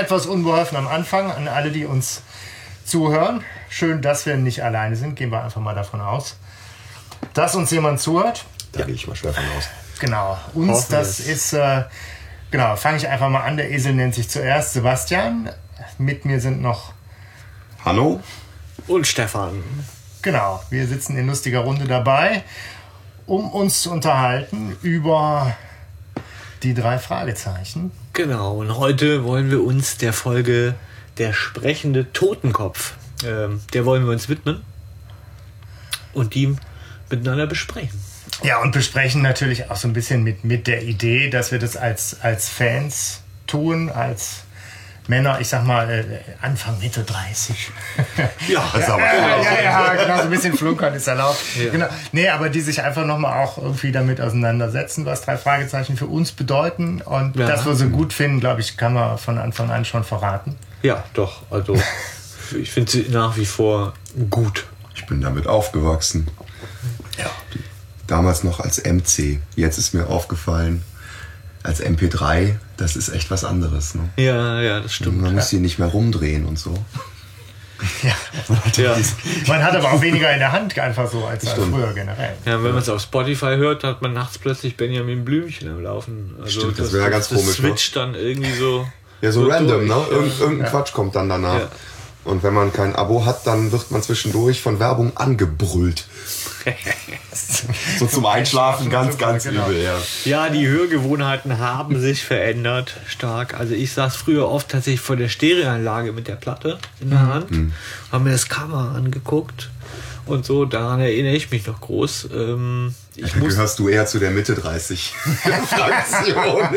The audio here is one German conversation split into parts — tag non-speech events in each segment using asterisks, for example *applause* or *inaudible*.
etwas unbeholfen am Anfang an alle, die uns zuhören. Schön, dass wir nicht alleine sind. Gehen wir einfach mal davon aus, dass uns jemand zuhört. Da gehe ich mal schwer von aus. Genau, uns, Hoffen das ist, äh, genau, fange ich einfach mal an. Der Esel nennt sich zuerst Sebastian. Mit mir sind noch, Hanno? Und Stefan. genau, wir sitzen in lustiger Runde dabei, um uns zu unterhalten über die drei Fragezeichen. Genau, und heute wollen wir uns der Folge Der sprechende Totenkopf, ähm, der wollen wir uns widmen und die miteinander besprechen. Ja, und besprechen natürlich auch so ein bisschen mit, mit der Idee, dass wir das als, als Fans tun, als Männer, ich sag mal, äh, Anfang, Mitte 30. *laughs* Ja, Das ist aber Ja, ja, ja, genau, so ein bisschen flunkern ist erlaubt. Ja. Genau. Nee, aber die sich einfach nochmal auch irgendwie damit auseinandersetzen, was drei Fragezeichen für uns bedeuten. Und Ja. dass wir so gut finden, glaube ich, kann man von Anfang an schon verraten. ja doch, also *laughs* ich finde sie nach wie vor gut. Ich bin damit aufgewachsen. Ja. Damals noch als MC. Jetzt ist mir aufgefallen, als MP3, das ist echt was anderes. Ne? Ja, ja, das stimmt. Man muss sie nicht mehr rumdrehen und so. *laughs* ja. Ja. Man hat aber auch weniger in der Hand einfach so als, als früher generell. Ja, wenn man es auf Spotify hört, hat man nachts plötzlich Benjamin Blümchen am Laufen. Also Stimmt, das wäre ganz das komisch, ne? switcht dann irgendwie so. Ja, so, random, ne? durch. Irgend, irgendein Quatsch kommt dann danach. Ja. Und wenn man kein Abo hat, dann wird man zwischendurch von Werbung angebrüllt. So zum Einschlafen ganz, ganz Genau. übel, ja. Ja, die Hörgewohnheiten haben sich verändert stark. Also ich saß früher oft tatsächlich vor der Stereoanlage mit der Platte in der Hand, habe mir das Cover angeguckt und so. Daran erinnere ich mich noch groß. Ähm, ich, muss, gehörst du eher zu der Mitte 30 *laughs* Fraktion.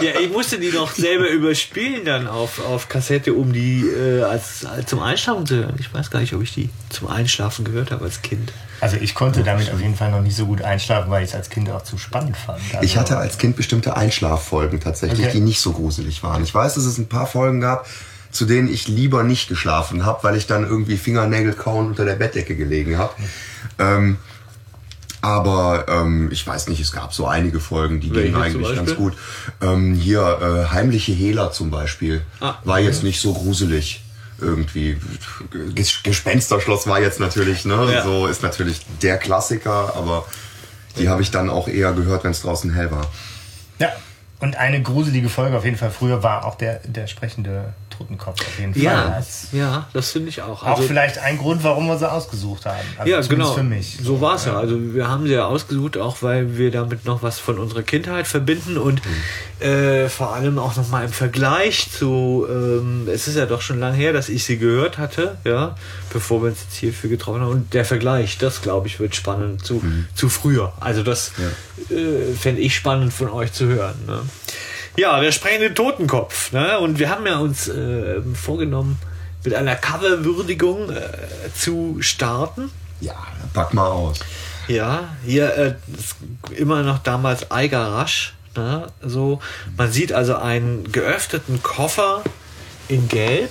ja, ich musste die noch selber überspielen dann auf, auf Kassette, um die äh, als, als zum Einschlafen zu hören. Ich weiß gar nicht, ob ich die zum Einschlafen gehört habe als Kind. Also ich konnte damit auf jeden Fall noch nicht so gut einschlafen, weil ich es als Kind auch zu spannend fand. Also, Ich hatte als Kind bestimmte Einschlaffolgen tatsächlich, Okay. die nicht so gruselig waren. Ich weiß, dass es ein paar Folgen gab, zu denen ich lieber nicht geschlafen habe, weil ich dann irgendwie Fingernägel kauen unter der Bettdecke gelegen habe. Ähm, aber ähm, ich weiß nicht, es gab so einige Folgen, die Welche gingen eigentlich ganz gut. Ähm, hier, äh, Heimliche Hehler zum Beispiel, Ah, war jetzt nicht so gruselig. Irgendwie. Ges- Gespensterschloss war jetzt natürlich, ne? Ja. So ist natürlich der Klassiker, aber die habe ich dann auch eher gehört, wenn es draußen hell war. Ja, und eine gruselige Folge auf jeden Fall früher war auch der, der sprechende Totenkopf auf jeden Fall. Ja, Als- ja, das finde ich auch. auch Also- vielleicht ein Grund, warum wir sie ausgesucht haben. Also ja, genau. für mich. So war es ja. Also wir haben sie ja ausgesucht, auch weil wir damit noch was von unserer Kindheit verbinden und äh, vor allem auch noch mal im Vergleich zu, ähm, es ist ja doch schon lange her, dass ich sie gehört hatte, ja, bevor wir uns jetzt hierfür getroffen haben. Und der Vergleich, das glaube ich, wird spannend zu, zu früher. Also das äh, fände ich spannend von euch zu hören. Ne? Ja, der sprechende Totenkopf. Ne? Und wir haben ja uns äh, vorgenommen, mit einer Coverwürdigung äh, zu starten. Ja, pack mal aus. Ja, hier äh, immer noch damals Eiger Rasch. Ne? So, man sieht also einen geöffneten Koffer in Gelb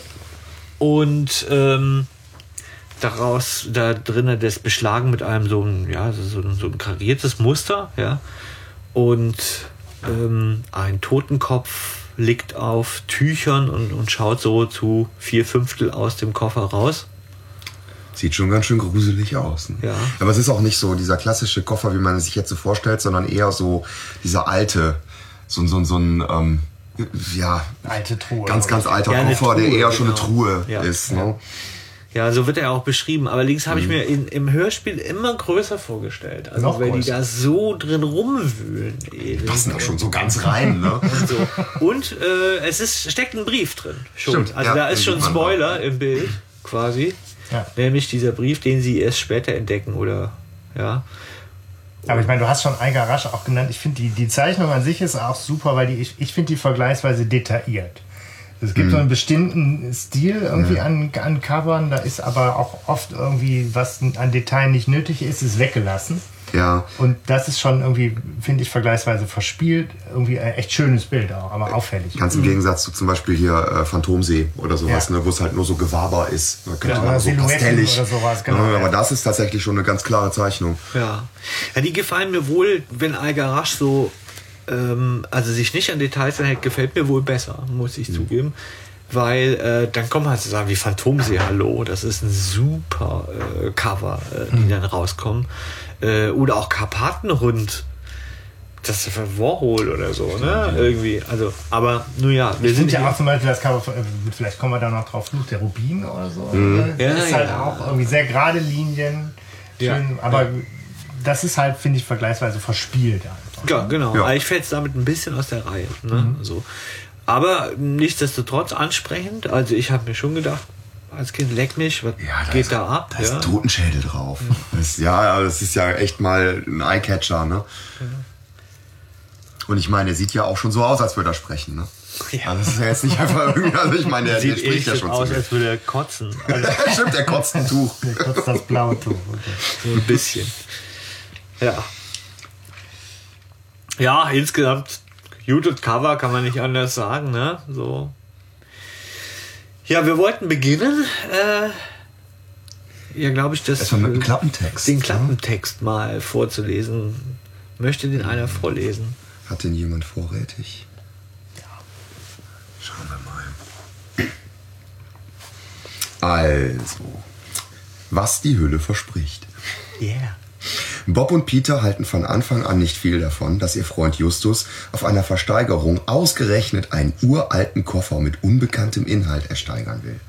und ähm, daraus da drinnen das beschlagen mit einem so ein ja so, ein- so ein kariertes Muster, ja und ähm, ein Totenkopf liegt auf Tüchern und, und schaut so zu vier Fünftel aus dem Koffer raus. Sieht schon ganz schön gruselig aus. Ne? Ja. Aber es ist auch nicht so dieser klassische Koffer, wie man es sich jetzt so vorstellt, sondern eher so dieser alte, so, so, so ein, ähm, ja, Alte Truhe. ganz, ganz alter Ja, Koffer, der Truhe, eher schon eine genau. Truhe Ja. ist. Ne? Ja, so wird er auch beschrieben. Allerdings Mhm. habe ich mir in, im Hörspiel immer größer vorgestellt. Also Noch weil die größer. da so drin rumwühlen. eben. Passen da schon so ganz rein. Ne? *laughs* Und, so. Und äh, es ist, steckt ein Brief drin. Schon. Stimmt, also ja, da ist schon Spoiler im Bild, quasi. Ja. Nämlich dieser Brief, den sie erst später entdecken oder ja. Aber ich meine, du hast schon Eiger Rasch auch genannt. Ich finde, die, die Zeichnung an sich ist auch super, weil die, ich, ich finde die vergleichsweise detailliert. Es gibt so einen bestimmten Stil irgendwie an, an Covern, da ist aber auch oft irgendwie, was an Detail nicht nötig ist, ist weggelassen. Ja. Und das ist schon irgendwie, finde ich, vergleichsweise verspielt. Irgendwie ein echt schönes Bild auch, aber auffällig. Ganz im Gegensatz zu zum Beispiel hier äh, Phantomsee oder sowas, Ja. ne, wo es halt nur so Gewaber ist. Da könnte Ja, man so pastellig. oder sowas, genau, Ja, ja. Aber das ist tatsächlich schon eine ganz klare Zeichnung. Ja. ja, die gefallen mir wohl, wenn Algarasch so ähm, also sich nicht an Details hält, gefällt mir wohl besser, muss ich zugeben. Weil äh, dann kommen halt so Sachen wie Phantomsee Hallo, das ist ein super äh, Cover, äh, die dann rauskommen. Äh, oder auch Karpatenhund. Das ist für Warhol oder so, ne? Irgendwie. Also, aber nun ja, wir Ich sind ja auch zum Beispiel das Cover, von- äh, vielleicht kommen wir da noch drauf, Fluch der Rubin oder so. Mhm. Das Ja, ist halt ja. auch irgendwie sehr gerade Linien. Ja. Schön, aber das ist halt, finde ich, vergleichsweise verspielt. Ja, genau. Ja. Eigentlich fällt es damit ein bisschen aus der Reihe. Ne? So. Aber nichtsdestotrotz ansprechend. Also ich habe mir schon gedacht, als Kind leck mich, was Ja, geht ist, da ab? Da ist ja. ein Totenschädel drauf. Das, ja, das ist ja echt mal ein Eyecatcher, ne? Und ich meine, der sieht ja auch schon so aus, als würde er sprechen, ne? Ja. Also das ist ja jetzt nicht einfach irgendwie, also ich meine, der, *laughs* der Sieht spricht echt ja schon aus, als würde er kotzen. Also. *laughs* Stimmt, der kotzt ein Tuch. *laughs* Kurz das blaue Tuch. Okay. so ein bisschen. Ja. Ja, insgesamt gutes Cover, kann man nicht anders sagen, ne? So. Ja, wir wollten beginnen. Äh, ja, glaube ich, das Erstmal mit dem Klappentext. den ne? Klappentext mal vorzulesen. Möchte den einer vorlesen? Hat denn jemand vorrätig? Ja. Schauen wir mal. Also, was die Hülle verspricht. Yeah. Bob und Peter halten von Anfang an nicht viel davon, dass ihr Freund Justus auf einer Versteigerung ausgerechnet einen uralten Koffer mit unbekanntem Inhalt ersteigern will.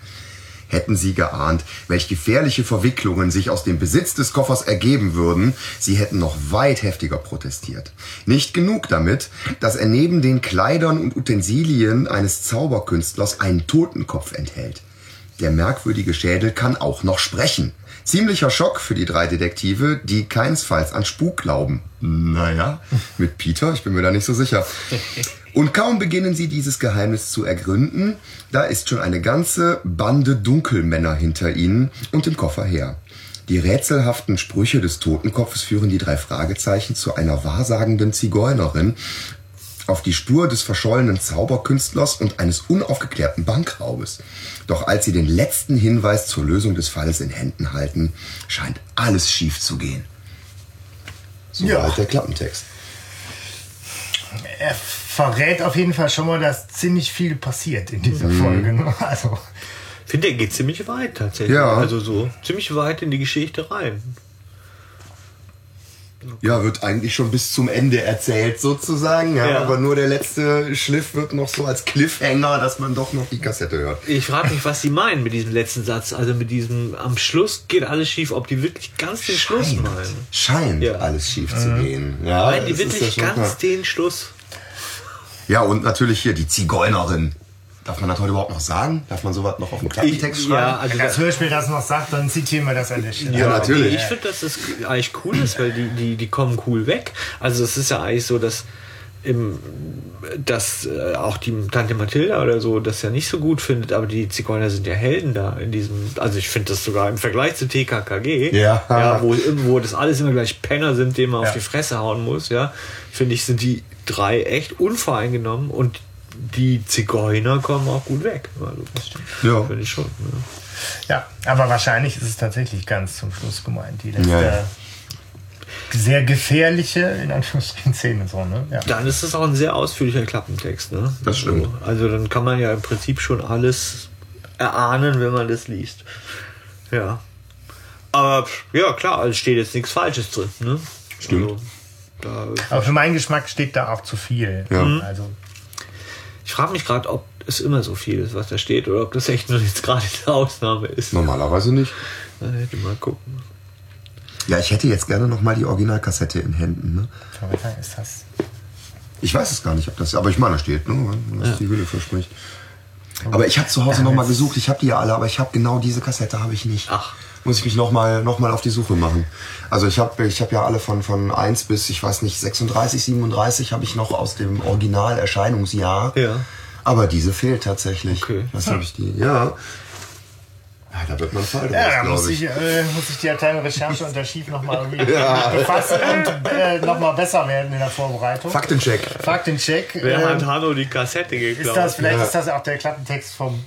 Hätten sie geahnt, welch gefährliche Verwicklungen sich aus dem Besitz des Koffers ergeben würden, sie hätten noch weit heftiger protestiert. Nicht genug damit, dass er neben den Kleidern und Utensilien eines Zauberkünstlers einen Totenkopf enthält. Der merkwürdige Schädel kann auch noch sprechen. Ziemlicher Schock für die drei Detektive, die keinesfalls an Spuk glauben. Naja, mit Peter, ich bin mir da nicht so sicher. Und kaum beginnen sie dieses Geheimnis zu ergründen, da ist schon eine ganze Bande Dunkelmänner hinter ihnen und im Koffer her. Die rätselhaften Sprüche des Totenkopfes führen die drei Fragezeichen zu einer wahrsagenden Zigeunerin auf die Spur des verschollenen Zauberkünstlers und eines unaufgeklärten Bankraubes. Doch als sie den letzten Hinweis zur Lösung des Falles in Händen halten, scheint alles schief zu gehen. So Ja. weit der Klappentext. Er verrät auf jeden Fall schon mal, dass ziemlich viel passiert in dieser Mhm. Folge. ne? Also, Ich finde, der geht ziemlich weit tatsächlich. Ja. Also so ziemlich weit in die Geschichte rein. Ja, wird eigentlich schon bis zum Ende erzählt sozusagen, ja, Ja. aber nur der letzte Schliff wird noch so als Cliffhanger, dass man doch noch die Kassette hört. Ich frage mich, was sie meinen mit diesem letzten Satz. Also mit diesem am Schluss geht alles schief, ob die wirklich ganz den Schluss Scheint, meinen. scheint Ja. alles schief zu gehen. Ja, Meinen die wirklich ganz klar. den Schluss? Ja, und natürlich hier die Zigeunerin. Darf man das heute überhaupt noch sagen? Darf man sowas noch auf dem Klappentext schreiben? ja, also wenn das Hörspiel das noch sagt, dann zitieren wir das an der Stelle. Ja, natürlich. Ich finde, dass das eigentlich cool ist, weil die, die, die kommen cool weg. Also es ist ja eigentlich so, dass im, dass äh, auch die Tante Mathilda oder so das ja nicht so gut findet, aber die Zigeuner sind ja Helden da in diesem, also ich finde das sogar im Vergleich zu TKKG, Ja. ja wo, wo das alles immer gleich Penner sind, denen man Ja. auf die Fresse hauen muss, ja, finde ich, sind die drei echt unvoreingenommen und die Zigeuner kommen auch gut weg. Also, Ja. Finde ich schon. Ja. Ja, aber wahrscheinlich ist es tatsächlich ganz zum Schluss gemeint. Die letzte Ja, ja. sehr gefährliche, in Anführungsstrichen, Szene. So, ne? ja. Dann ist es auch ein sehr ausführlicher Klappentext. Ne? Das stimmt. Also, also dann kann man ja im Prinzip schon alles erahnen, wenn man das liest. Ja. Aber ja, klar, also steht jetzt nichts Falsches drin. Ne? Stimmt. Also, da, Aber für meinen Geschmack steht da auch zu viel. Ja. Mhm. Also, ich frage mich gerade, ob es immer so viel ist, was da steht, oder ob das echt nur jetzt gerade eine Ausnahme ist. Normalerweise nicht. Da hätte mal gucken. Ja, ich hätte jetzt gerne noch mal die Originalkassette in Händen. Ne? man sagen, ist das. Ich weiß es gar nicht, ob das, aber ich meine, da steht, ne, was die Hülle verspricht. Aber ich habe zu Hause noch mal gesucht. Ich habe die ja alle, aber ich habe genau diese Kassette habe ich nicht. Ach. Muss ich mich noch mal, noch mal auf die Suche machen. Also ich habe ich hab ja alle von, von 1 bis, ich weiß nicht, 36, 37 habe ich noch aus dem Original-Erscheinungsjahr. Ja. Aber diese fehlt tatsächlich. Okay. Was habe ich die? Ja. Ja, da wird man Fall draus, Ja, da muss ich. ich, äh, muss ich die kleine Recherche und Archiv nochmal irgendwie *laughs* befassen und äh, nochmal besser werden in der Vorbereitung. Faktencheck. Faktencheck. Wer ähm, hat Hanno die Kassette ist geklaut? das, vielleicht Ja. ist das auch der Klappentext vom.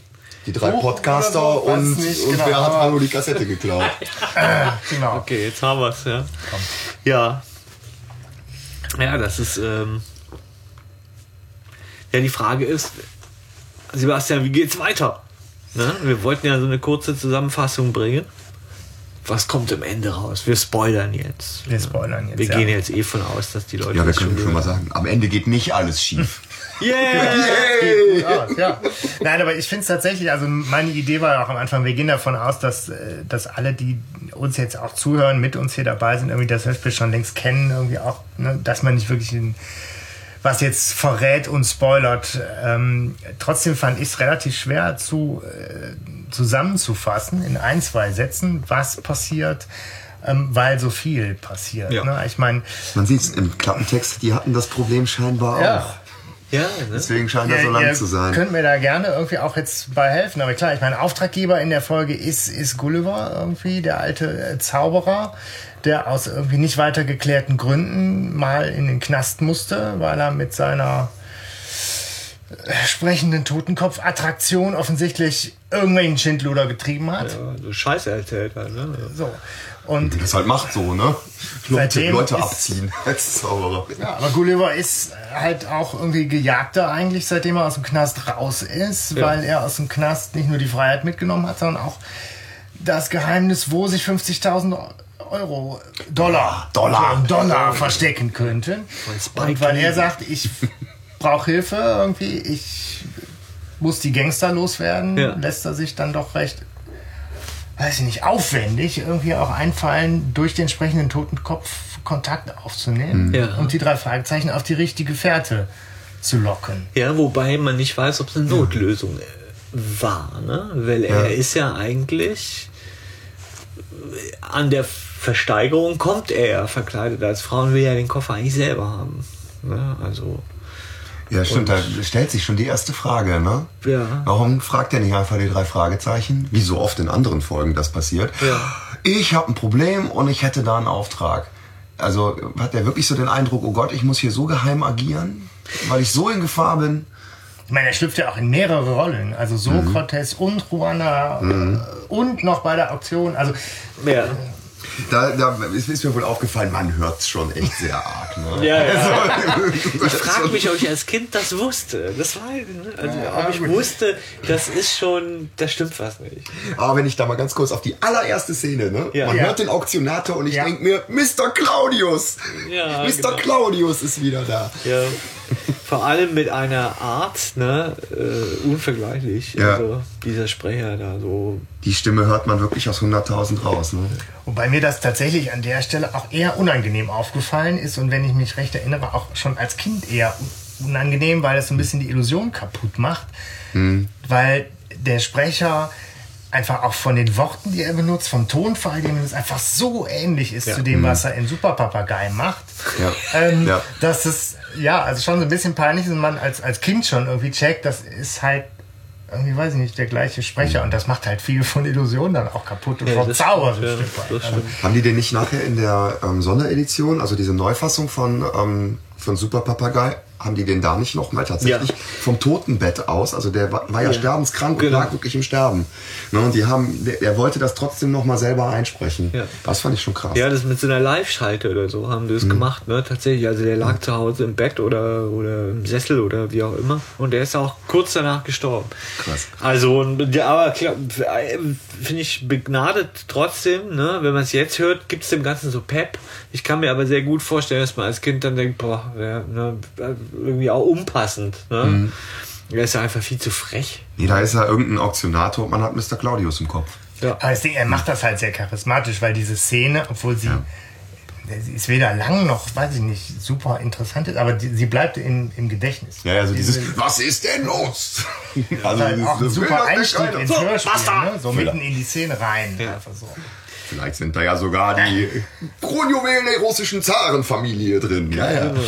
Die drei Buch Podcaster so, und, nicht, und genau. wer hat Hanno die Kassette geklaut? *laughs* Genau. Okay, jetzt haben wir es, ja. Ja. Ja, das ist, ähm, Ja, die Frage ist, Sebastian, wie geht's weiter? Ne? Wir wollten ja so eine kurze Zusammenfassung bringen. Was kommt am Ende raus? Wir spoilern jetzt. Wir spoilern jetzt. Wir ja. gehen jetzt eh von aus, dass die Leute Ja, wir das können schon mal sagen, am Ende geht nicht alles schief. Haben. Yeah! Aus, ja. Nein, aber ich finde es tatsächlich, also meine Idee war ja auch am Anfang, wir gehen davon aus, dass, äh, dass alle, die uns jetzt auch zuhören, mit uns hier dabei sind, irgendwie das Hörspiel schon längst kennen, irgendwie auch, ne, dass man nicht wirklich in, was jetzt verrät und spoilert. Ähm, trotzdem fand ich es relativ schwer zu, äh, zusammenzufassen in ein, zwei Sätzen, was passiert, ähm, weil so viel passiert. Ja. Ne? Ich meine, Man sieht es im Klappentext, die hatten das Problem scheinbar Ja. auch. Ja, ne? Deswegen scheint er so lang ihr zu sein. Könnt mir da gerne irgendwie auch jetzt bei helfen. Aber klar, ich meine, Auftraggeber in der Folge ist, ist Gulliver irgendwie, der alte äh, Zauberer, der aus irgendwie nicht weiter geklärten Gründen mal in den Knast musste, weil er mit seiner äh, sprechenden Totenkopf-Attraktion offensichtlich irgendwelchen Schindluder getrieben hat. Ja, so Scheiße erzählt hat. Ne? So. Und Das halt macht so, ne? Leute, Seitdem Leute ist- abziehen *laughs* als Zauberer. Ja, aber Gulliver ist halt auch irgendwie Gejagter eigentlich, seitdem er aus dem Knast raus ist, Ja. weil er aus dem Knast nicht nur die Freiheit mitgenommen hat, sondern auch das Geheimnis, wo sich 50.000 Euro, Dollar, Dollar. Dollar verstecken könnten. Und weil er sagt, ich brauche Hilfe irgendwie, ich muss die Gangster loswerden, Ja. lässt er sich dann doch recht weiß ich nicht, aufwendig irgendwie auch einfallen, durch den entsprechenden Totenkopf Kontakt aufzunehmen Ja. und die drei Fragezeichen auf die richtige Fährte zu locken. Ja, wobei man nicht weiß, ob es eine Notlösung äh, war, ne? Weil er ist ja eigentlich äh, an der Versteigerung kommt er ja verkleidet als Frau und will ja den Koffer eigentlich selber haben. Ne? Also, Ja, stimmt, da stellt sich schon die erste Frage, ne? Ja. Warum fragt er nicht einfach die drei Fragezeichen? Wie so oft in anderen Folgen das passiert. Ja. Ich habe ein Problem und ich hätte da einen Auftrag. Also hat er wirklich so den Eindruck, oh Gott, ich muss hier so geheim agieren, weil ich so in Gefahr bin. Ich meine, er schlüpft ja auch in mehrere Rollen. Also Sokrates und Juana äh, und noch bei der Auktion. Also ja. Da, da ist, ist mir wohl aufgefallen, man hört es schon echt sehr arg. Ne? Ja, ja. Also, *laughs* Ich frage mich, ob ich als Kind das wusste. Das war, ne? also, ob ich gut. wusste, das ist schon, da stimmt was nicht. Aber wenn ich da mal ganz kurz auf die allererste Szene, ne? Ja. man Ja. hört den Auktionator und ich Ja. denk mir, Mr. Claudius! Ja, Mr. genau. Claudius ist wieder da. Ja. Vor allem mit einer Art, ne, äh, unvergleichlich. Ja. Also dieser Sprecher da so. Die Stimme hört man wirklich aus 100.000 raus. Ne? Wobei mir das tatsächlich an der Stelle auch eher unangenehm aufgefallen ist und wenn ich mich recht erinnere, auch schon als Kind eher un- unangenehm, weil es so ein bisschen die Illusion kaputt macht. Weil der Sprecher einfach auch von den Worten, die er benutzt, vom Tonfall, den er benutzt, einfach so ähnlich ist Ja. zu dem, was er in Superpapagei macht. Ja. Ähm, Ja. Dass es, ja, also schon so ein bisschen peinlich ist und man als, als Kind schon irgendwie checkt, das ist halt irgendwie, weiß ich nicht, der gleiche Sprecher und das macht halt viel von Illusionen dann auch kaputt und Ja, stimmt, ein ja, Stück weit. das Also, stimmt. Haben die den nicht nachher in der ähm, Sonderedition, also diese Neufassung von, ähm, von Super Papagei, haben die den da nicht nochmal tatsächlich Ja. vom Totenbett aus? Also der war, war ja, Ja. sterbenskrank Genau. und lag wirklich im Sterben. Ne, und die haben, der, der wollte das trotzdem nochmal selber einsprechen. Ja. Das fand ich schon krass. Ja, das mit so einer Live-Schalte oder so haben die das gemacht, ne? Tatsächlich. Also der lag zu Hause im Bett oder, oder im Sessel oder wie auch immer. Und der ist auch kurz danach gestorben. Krass. Also, ja, aber finde ich begnadet trotzdem, ne? Wenn man es jetzt hört, gibt es dem Ganzen so Pep. Ich kann mir aber sehr gut vorstellen, dass man als Kind dann denkt, boah, ja, ne, irgendwie auch unpassend, ne? Er ist ja einfach viel zu frech. Nee, da ist ja irgendein Auktionator und man hat Mr. Claudius im Kopf. Ja. Aber das Ding, er macht das halt sehr charismatisch, weil diese Szene, obwohl sie, sie ist weder lang noch, weiß ich nicht, super interessant ist, aber die, sie bleibt in, im Gedächtnis. Ja, also dieses, Diese- was ist denn los? *laughs* Das Also, halt auch ein super Einstieg ins So, Hörspiel, ne? so mitten in die Szene rein. Ja. Einfach so. Vielleicht sind da ja sogar die *laughs* Kronjuwelen der russischen Zarenfamilie drin. Ja, ja. *laughs*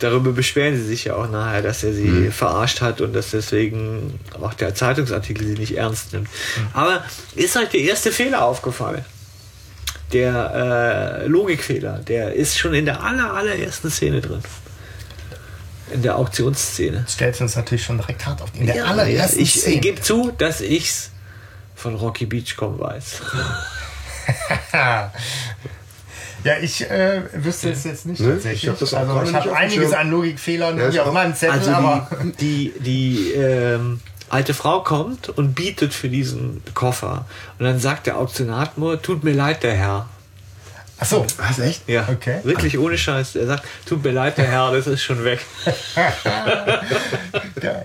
Darüber beschweren sie sich ja auch nachher, dass er sie Mhm. verarscht hat und dass deswegen auch der Zeitungsartikel sie nicht ernst nimmt. Mhm. Aber ist euch der erste Fehler aufgefallen? Der äh, Logikfehler, der ist schon in der aller, allerersten Szene drin. In der Auktionsszene. Stellt uns natürlich schon direkt hart auf. In der Ja, allerersten ich, ich Szene. gebe zu, dass ich's von Rocky Beachcomb weiß. *laughs* *laughs* ja, ich äh, wüsste es jetzt nicht Ne? tatsächlich. Ich hab also ich habe einiges an Logikfehlern Ja, auf auch. meinem Zettel, Also aber die, die, die ähm, alte Frau kommt und bietet für diesen Koffer. Und dann sagt der Auktionat nur, tut mir leid, der Herr. Ach so. Was, echt? Ja, Okay. wirklich ohne Scheiß. Er sagt, tut mir leid, der Herr, das ist schon weg. *laughs* Ja.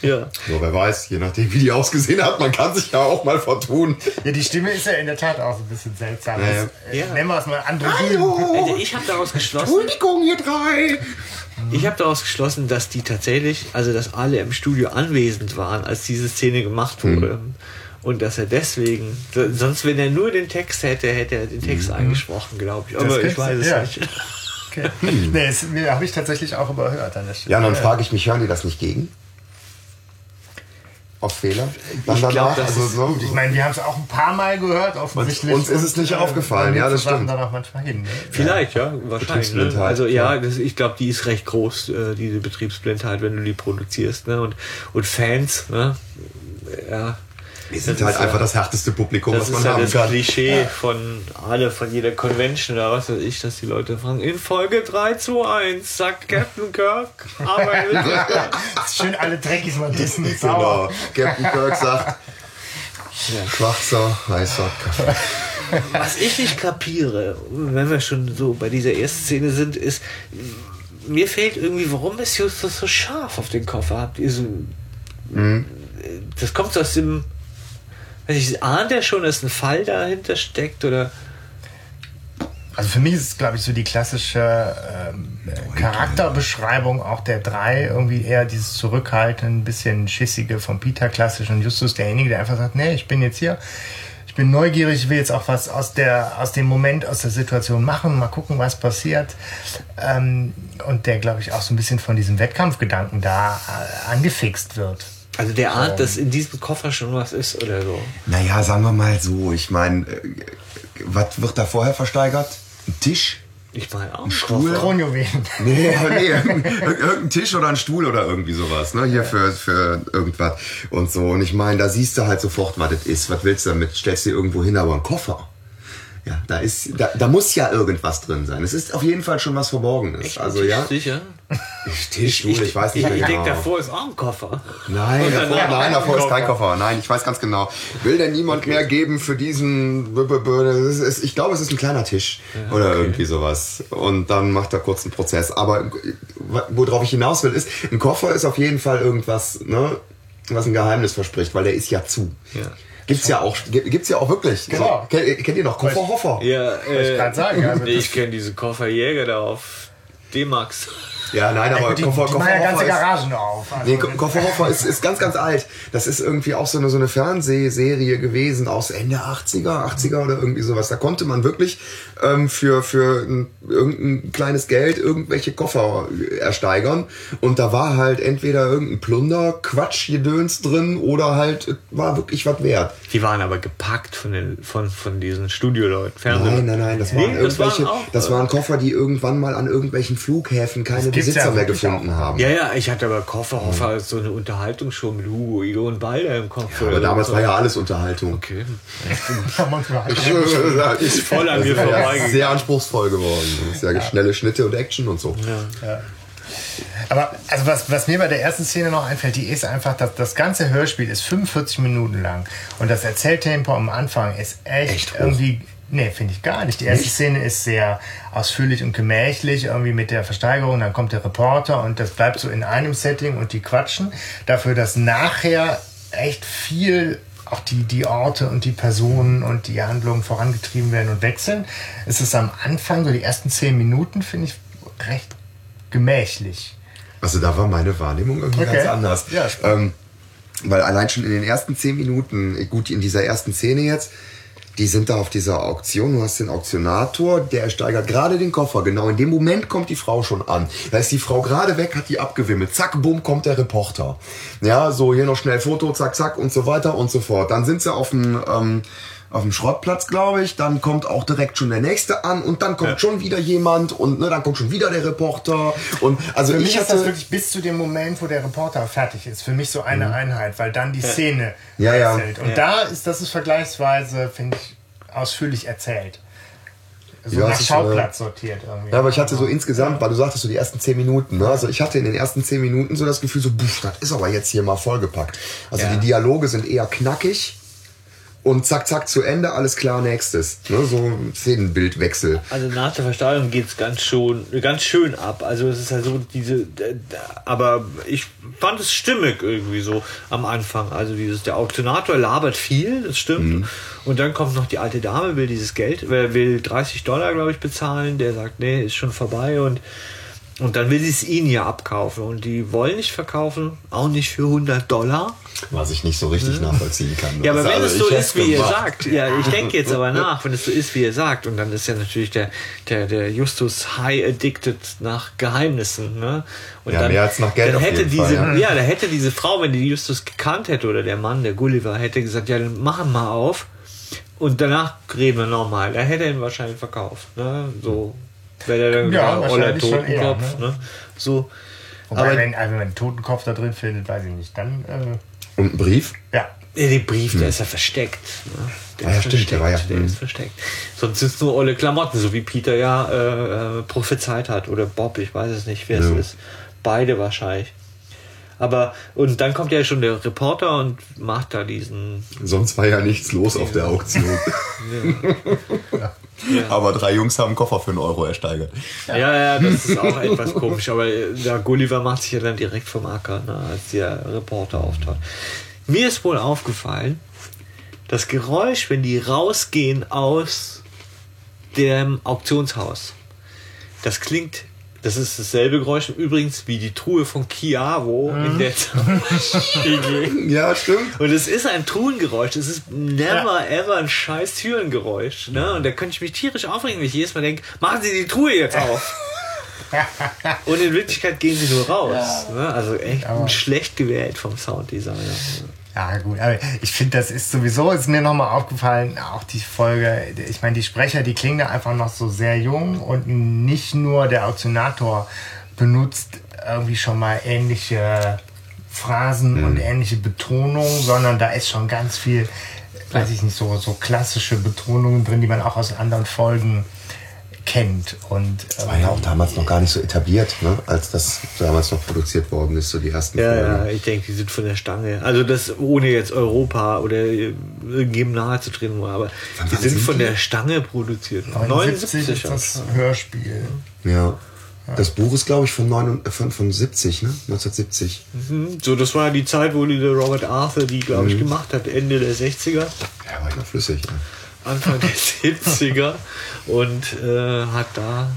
Ja. So, wer weiß, je nachdem, wie die ausgesehen hat, man kann sich ja auch mal vertun. ja, die Stimme ist ja in der Tat auch so ein bisschen seltsam. Ja, ja. Das, äh, Ja. Nennen wir es mal androgyn. Also ich habe daraus geschlossen, Entschuldigung, ihr drei. ich habe daraus geschlossen, dass die tatsächlich, also dass alle im Studio anwesend waren, als diese Szene gemacht wurde. Und dass er deswegen, so- sonst wenn er nur den Text hätte, hätte er den Text eingesprochen, glaube ich. Aber ich weiß es ja. nicht. Okay. *laughs* Nee, das nee, habe ich tatsächlich auch überhört an der Stelle. Ja, und dann frage ich mich, hören die das nicht gegen? Auf Fehler? Dann Ich glaub, das also ist- so. Ich meine, wir haben es auch ein paar Mal gehört, offensichtlich. Uns ist es nicht aufgefallen, ja, das stimmt. dann auch manchmal hin. Ne? Vielleicht, ja, wahrscheinlich. Ne? Also ja, ja. das, ich glaube, die ist recht groß, äh, diese Betriebsblindheit, wenn du die produzierst. Ne? Und, und Fans, ne? ja. Wir sind Das halt ist einfach ja- das härteste Publikum, Das was ist man ja haben das kann. Klischee von alle, von jeder Convention oder was weiß ich, dass die Leute fragen, in Folge 3 zu 1, sagt Captain Kirk, aber *laughs* Schön alle Dreckies mal dissen. Genau. Captain Kirk sagt, schwarzer, heißer Kaffee. Was ich nicht kapiere, wenn wir schon so bei dieser ersten Szene sind, ist, mir fehlt irgendwie, warum ist Justus so scharf auf den Koffer? Habt ihr so. Das kommt so aus dem. Weiß ich, ahnt er schon, dass ein Fall dahinter steckt? Oder. Also für mich ist es, glaube ich, so die klassische ähm, Charakterbeschreibung auch der drei. Irgendwie eher dieses Zurückhaltende, ein bisschen schissige von Peter klassisch und Justus derjenige, der einfach sagt, nee, ich bin jetzt hier. Ich bin neugierig, ich will jetzt auch was aus, der, aus dem Moment, aus der Situation machen, mal gucken, was passiert. Ähm, und der, glaube ich, auch so ein bisschen von diesem Wettkampfgedanken da äh, angefixt wird. Also der ahnt, dass in diesem Koffer schon was ist oder so. Naja, sagen wir mal so, ich meine, was wird da vorher versteigert? Ein Tisch? Ich meine auch. Stuhl? Kronjuwelen. *laughs* Nee, nee, irgendein Tisch oder ein Stuhl oder irgendwie sowas, ne? Hier für, für irgendwas und so. Und ich meine, da siehst du halt sofort, was das ist. Was willst du damit? Stellst du dir irgendwo hin, aber ein Koffer. Ja, da ist, da, da muss ja irgendwas drin sein. Es ist auf jeden Fall schon was Verborgenes. Also ja, Sicher? Tisch, Stuhl, ich, weiß nicht Ich, mehr ich genau. denke, davor ist auch ein Koffer. Nein, Und davor, nein, davor ist kein Koffer. Nein, ich weiß ganz genau. Will denn niemand mehr geben für diesen? Ich glaube, es ist ein kleiner Tisch oder irgendwie sowas. Und dann macht er kurz einen Prozess. Aber worauf ich hinaus will, ist, ein Koffer ist auf jeden Fall irgendwas, ne, was ein Geheimnis verspricht, weil der ist ja zu. Ja. Gibt's ja auch, gibt's ja auch wirklich. Genau. So, kennt, kennt ihr noch Kofferhoffer? Ja, ich äh, grad sagen, also *laughs* ich kenne diese Kofferjäger da auf D-Max. Ja, nein, aber die, Koffer, die machen ja ganze Kofferhoffer ist, Garagen auf. Also, Nee, Ko- Kofferhofer ist, ist ganz, ganz alt. Das ist irgendwie auch so eine, so eine Fernsehserie gewesen aus Ende 80er, 80er oder irgendwie sowas. Da konnte man wirklich ähm, für, für ein, irgendein kleines Geld irgendwelche Koffer ersteigern. Und da war halt entweder irgendein Plunder, Quatschgedöns drin oder halt es war wirklich was wert. Die waren aber gepackt von, den, von, von diesen Studioleuten. Nein, nein, nein, das waren Nee, das waren irgendwelche, auch, das waren Koffer, die irgendwann mal an irgendwelchen Flughäfen keine Besitzer ja mehr gefunden auch. haben. Ja, ja, ich hatte aber Kofferhofer als so eine Unterhaltungsshow mit Hugo, Ido und Balder im Kopf. Aber oder damals so. war ja alles Unterhaltung. Okay. ja, manchmal halt. Ist voll an mir ist ja sehr anspruchsvoll geworden. Das ist ja, schnelle Schnitte und Action und so. Aber also was, was mir bei der ersten Szene noch einfällt, die ist einfach, dass das ganze Hörspiel ist 45 Minuten lang und das Erzähltempo am Anfang ist echt, Echt irgendwie. Nee, finde ich gar nicht. Die erste Szene ist sehr ausführlich und gemächlich, irgendwie mit der Versteigerung. Dann kommt der Reporter und das bleibt so in einem Setting und die quatschen. Dafür, dass nachher echt viel auch die, die Orte und die Personen und die Handlungen vorangetrieben werden und wechseln. Es ist am Anfang, so die ersten zehn Minuten, finde ich recht gemächlich. Also da war meine Wahrnehmung irgendwie Okay. ganz anders. Ja, ähm, weil allein schon in den ersten zehn Minuten, gut, in dieser ersten Szene jetzt, die sind da auf dieser Auktion, du hast den Auktionator, der ersteigert gerade den Koffer, genau in dem Moment kommt die Frau schon an. Da ist die Frau gerade weg, hat die abgewimmelt, zack, bumm, kommt der Reporter. Ja, so hier noch schnell Foto, zack, zack und so weiter und so fort. Dann sind sie auf dem, ähm, auf dem Schrottplatz, glaube ich, dann kommt auch direkt schon der nächste an und dann kommt schon wieder jemand und ne, dann kommt schon wieder der Reporter und also Für ich mich ist das hatte, wirklich bis zu dem Moment, wo der Reporter fertig ist, für mich so eine Einheit, weil dann die Szene Mhm. Ja, ja. wechselt. Und Ja. da ist das ist vergleichsweise, finde ich, ausführlich erzählt. so Ja, nach ist, Schauplatz sortiert irgendwie. Ja, aber ich hatte so insgesamt, weil du sagtest so die ersten zehn Minuten, ne? also ich hatte in den ersten zehn Minuten so das Gefühl, so, buff, das ist aber jetzt hier mal vollgepackt. Also Ja. die Dialoge sind eher knackig und zack, zack, zu Ende, alles klar, nächstes. Ne? So ein Szenenbildwechsel. Also nach der Versteigerung geht es ganz schon, ganz schön ab. Also es ist ja so diese, aber ich fand es stimmig irgendwie so am Anfang. Also dieses, der Auktionator labert viel, das stimmt. Und dann kommt noch die alte Dame, will dieses Geld, äh, will 30 Dollar, glaube ich, bezahlen. Der sagt, nee, ist schon vorbei und und dann will sie es ihnen ja abkaufen. Und die wollen nicht verkaufen, auch nicht für 100 Dollar. Was ich nicht so richtig nachvollziehen kann. Ja, aber wenn Also es so ich ist, wie ihr gemacht. sagt, ja, ich denke jetzt aber nach, wenn es so ist, wie ihr sagt, und dann ist ja natürlich der, der, der Justus high addicted nach Geheimnissen, ne? Und Ja, dann, mehr als nach Geld dann auf hätte jeden diese, Fall, ja. da hätte diese Frau, wenn die Justus gekannt hätte, oder der Mann, der Gulliver, hätte gesagt, ja, dann machen wir auf, und danach reden wir nochmal. Da hätte er ihn wahrscheinlich verkauft, ne? So, wäre der dann Ja, der oller wahrscheinlich schon eher, Totenkopf, ne? ne? So. Wobei, aber wenn, also wenn man einen Totenkopf da drin findet, weiß ich nicht, dann, äh, Und ein Brief? ja. Ja, den Brief, der ist ja versteckt. Ne? Der Hm. Ah ja, ist stimmt, der war ja- Der hm. ist versteckt. Sonst sind es nur olle Klamotten, so wie Peter ja äh, äh, prophezeit hat. Oder Bob, ich weiß es nicht, wer Ja. es ist. Beide wahrscheinlich. Aber, und dann kommt ja schon der Reporter und macht da diesen. Sonst war ja nichts los auf der Auktion. Aber drei Jungs haben einen Koffer für einen Euro ersteigert. Ja, ja, das ist auch etwas komisch. Aber der Gulliver macht sich ja dann direkt vom Acker, ne, als der Reporter auftaucht. Mir ist wohl aufgefallen, das Geräusch, wenn die rausgehen aus dem Auktionshaus, das klingt, das ist dasselbe Geräusch übrigens wie die Truhe von Chiavo in der Zaubermaschine. *laughs* Ja, stimmt. Und es ist ein Truhengeräusch. Es ist never ever ein scheiß Türengeräusch. Ne? Und da könnte ich mich tierisch aufregen, wenn ich jedes Mal denke, machen Sie die Truhe jetzt auf. *laughs* Und in Wirklichkeit gehen sie nur raus. Ne? Also echt schlecht gewählt vom Sounddesigner. Ja, gut, aber ich finde, das ist sowieso, ist mir nochmal aufgefallen, auch die Folge, ich meine, die Sprecher, die klingen da einfach noch so sehr jung und nicht nur der Auktionator benutzt irgendwie schon mal ähnliche Phrasen und ähnliche Betonungen, sondern da ist schon ganz viel, weiß ich nicht, so, so klassische Betonungen drin, die man auch aus anderen Folgen kennt. Und War ja auch damals noch gar nicht so etabliert, ne? als das damals noch produziert worden ist, so die ersten Ja, Folgen. ja, ich denke, die sind von der Stange. Also das ohne jetzt Europa oder irgendjemandem nahe zu treten, aber Wann die sind sind von die? der Stange produziert. 79 ist das Hörspiel. Ja. Das Buch ist, glaube ich, von, 9, von, von 70, ne? 1970. Mhm. So, das war die Zeit, wo die der Robert Arthur die, glaube ich, gemacht hat, Ende der 60er. Ja, war ich noch flüssig. Ne? Anfang der 70er und äh, hat da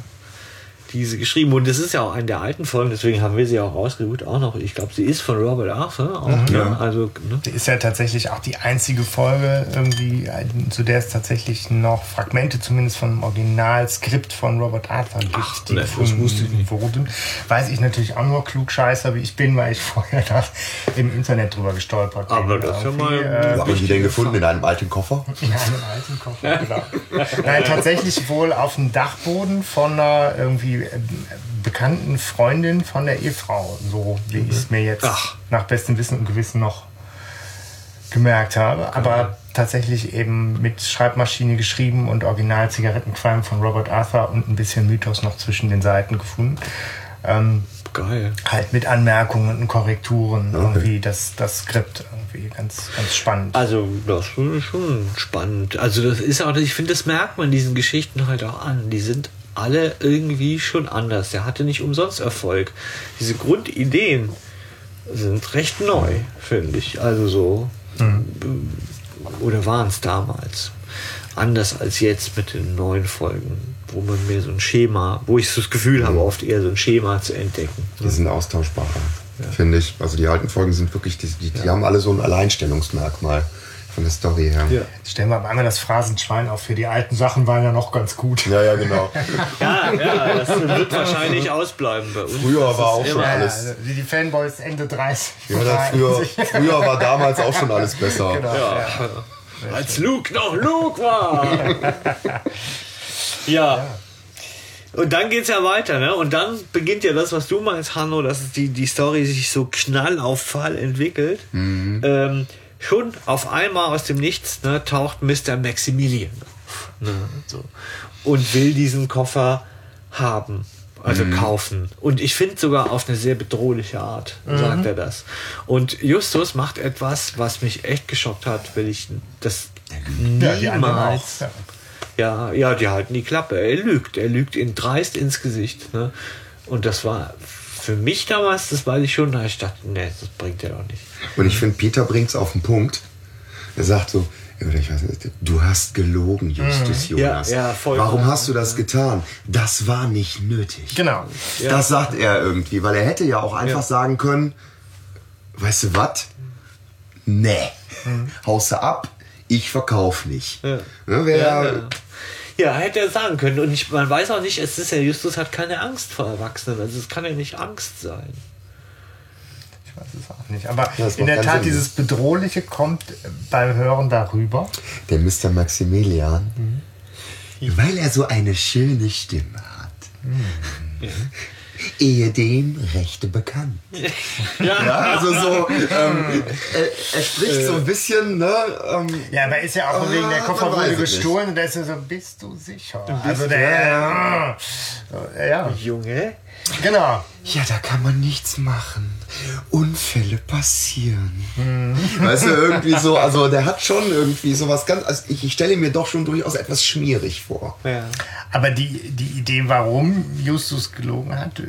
diese geschrieben. Und das ist ja auch eine der alten Folgen, deswegen haben wir sie auch rausgesucht. Auch noch, ich glaube, sie ist von Robert Arthur. Auch, ne? Also, ne? Die ist ja tatsächlich auch die einzige Folge, irgendwie, zu der es tatsächlich noch Fragmente zumindest vom Originalskript von Robert Arthur gibt, Ach, die das gefunden wusste ich nicht. wurden. Weiß ich natürlich auch nur klugscheißer, wie ich bin, weil ich *laughs* vorher da im Internet drüber gestolpert bin. Aber das ist ja Irgendwie, mal- äh, Wo hat man die denn gefunden? In einem alten Koffer? *laughs* in einem alten Koffer, genau. Nein, tatsächlich wohl auf dem Dachboden von einer irgendwie bekannten Freundin von der Ehefrau, so wie ich es mir jetzt Ach. nach bestem Wissen und Gewissen noch gemerkt habe. Aber tatsächlich eben mit Schreibmaschine geschrieben und Original Zigarettenqualm von Robert Arthur und ein bisschen Mythos noch zwischen den Seiten gefunden. Ähm, Geil. halt mit Anmerkungen und Korrekturen Okay. irgendwie das, das Skript irgendwie ganz, ganz spannend. Also, das ist schon spannend. Also, das ist auch, ich finde, das merkt man diesen Geschichten halt auch an. Die sind alle irgendwie schon anders. Der hatte nicht umsonst Erfolg. Diese Grundideen sind recht neu, finde ich. Also so. Oder waren es damals? Anders als jetzt mit den neuen Folgen, wo man mehr so ein Schema, wo ich so das Gefühl habe, oft eher so ein Schema zu entdecken. Die sind austauschbarer, finde ich. Also die alten Folgen sind wirklich, die, die, die haben alle so ein Alleinstellungsmerkmal von der Story her. Ja. Stellen wir einmal das Phrasenschwein auf. Für die alten Sachen waren ja noch ganz gut. Ja, ja, genau. *laughs* Ja, ja, das wird wahrscheinlich ausbleiben bei uns. Früher Das war auch schon alles. also die Fanboys Ende 30. Ja, früher, früher war damals auch schon alles besser. Genau. Ja. Als Luke noch Luke war. *laughs* ja. Und dann geht's ja weiter, ne? Und dann beginnt ja das, was du meinst, Hanno, dass die, die Story sich so knall auf Fall entwickelt. Ähm, schon auf einmal aus dem Nichts ne, taucht Mr. Maximilian auf. Ne? So. und will diesen Koffer haben. Also kaufen. Und ich finde sogar auf eine sehr bedrohliche Art, sagt er das. Und Justus macht etwas, was mich echt geschockt hat, weil ich das Ja, niemals. Ja. ja, ja, die halten die Klappe. Er lügt. Er lügt ihnen dreist ins Gesicht. Ne? Und das war für mich damals, das weiß ich schon, da ich dachte, nee, das bringt er doch nicht. Und ich finde, Peter bringt es auf den Punkt. Er sagt so, nicht, du hast gelogen, Justus Jonas. Ja, ja, voll. Warum hast du das getan? Das war nicht nötig. Genau. Ja. Das sagt er irgendwie, weil er hätte ja auch einfach sagen können, weißt du was? Nee. Haust du ab, ich verkauf nicht. Ja. Ne, ja. ja, hätte er sagen können. Und ich, man weiß auch nicht, es ist ja, Justus hat keine Angst vor Erwachsenen. Also es kann ja nicht Angst sein. Ich weiß es auch nicht. Aber Ja, in der Tat, Sinn. dieses Bedrohliche kommt beim Hören darüber. Der Mr. Maximilian, Mhm. weil er so eine schöne Stimme hat. Mhm. Ehedem Rechte bekannt. Ja, also so, ähm, er, er spricht so ein bisschen, ne? Ähm, Ja, aber ist ja auch von wegen, der Ah, Koffer wurde gestohlen und da ist er so, bist du sicher? also der, äh, ja, Junge? genau. ja, da kann man nichts machen. Unfälle passieren. Mhm. Weißt du, irgendwie so, also der hat schon irgendwie sowas ganz, also ich, ich stelle mir doch schon durchaus etwas schmierig vor. Ja. Aber die, die Idee, warum Justus gelogen hat,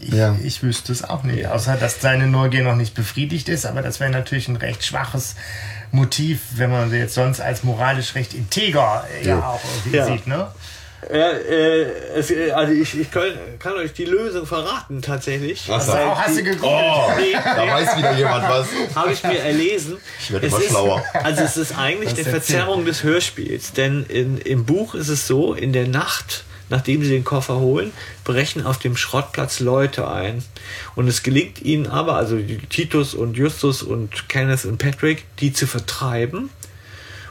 ich, Ja. ich wüsste es auch nicht. Außer, dass seine Neugier noch nicht befriedigt ist. Aber das wäre natürlich ein recht schwaches Motiv, wenn man sie jetzt sonst als moralisch recht integer äh, ja, Ja. auch irgendwie Ja. sieht. Ne? Ja, äh, es, äh, also ich, ich kann, kann euch die Lösung verraten tatsächlich. Was? Auch hast du gegoogelt? Nee, Da weiß wieder jemand was. habe ich mir erlesen. Ich werde Es immer ist, schlauer. Also es ist eigentlich eine? Verzerrung des Hörspiels, denn in, im Buch ist es so, in der Nacht, nachdem sie den Koffer holen, brechen auf dem Schrottplatz Leute ein. Und es gelingt ihnen aber, also Titus und Justus und Kenneth und Patrick, die zu vertreiben.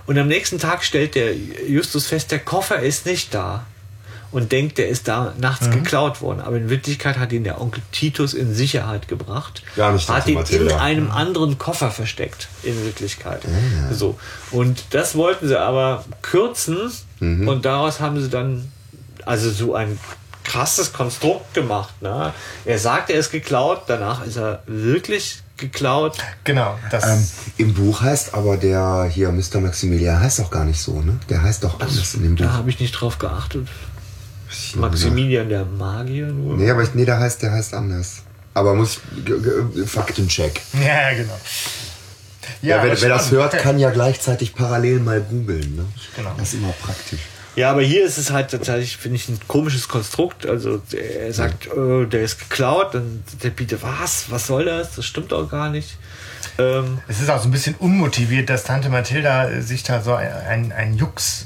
Und am nächsten Tag stellt der Justus fest, der Koffer ist nicht da. Und denkt, der ist da nachts Mhm. geklaut worden. Aber in Wirklichkeit hat ihn der Onkel Titus in Sicherheit gebracht. Gar nicht, Hat ihn in Mathilda. einem anderen Koffer versteckt, in Wirklichkeit. Ah. So. Und das wollten sie aber kürzen. Mhm. Und daraus haben sie dann also so ein krasses Konstrukt gemacht. Ne? Er sagt, er ist geklaut, danach ist er wirklich geklaut. Genau. Das, Ähm, Im Buch heißt aber der hier Mr. Maximilian heißt doch gar nicht so, ne? Der heißt doch anders in dem Da Buch. habe ich nicht drauf geachtet. Maximilian der Magier nur. Nee, aber ich, nee, der heißt, der heißt anders. Aber muss Faktencheck. ja, genau. Ja, aber wer, wer das hört, kann ja gleichzeitig parallel mal googeln. Ne? Genau. Das ist immer praktisch. Ja, aber hier ist es halt tatsächlich, finde ich, ein komisches Konstrukt. Also er sagt, äh, der ist geklaut, dann der Peter, was? Was soll das? Das stimmt doch gar nicht. Ähm, Es ist auch so ein bisschen unmotiviert, dass Tante Mathilda äh, sich da so ein, ein Jux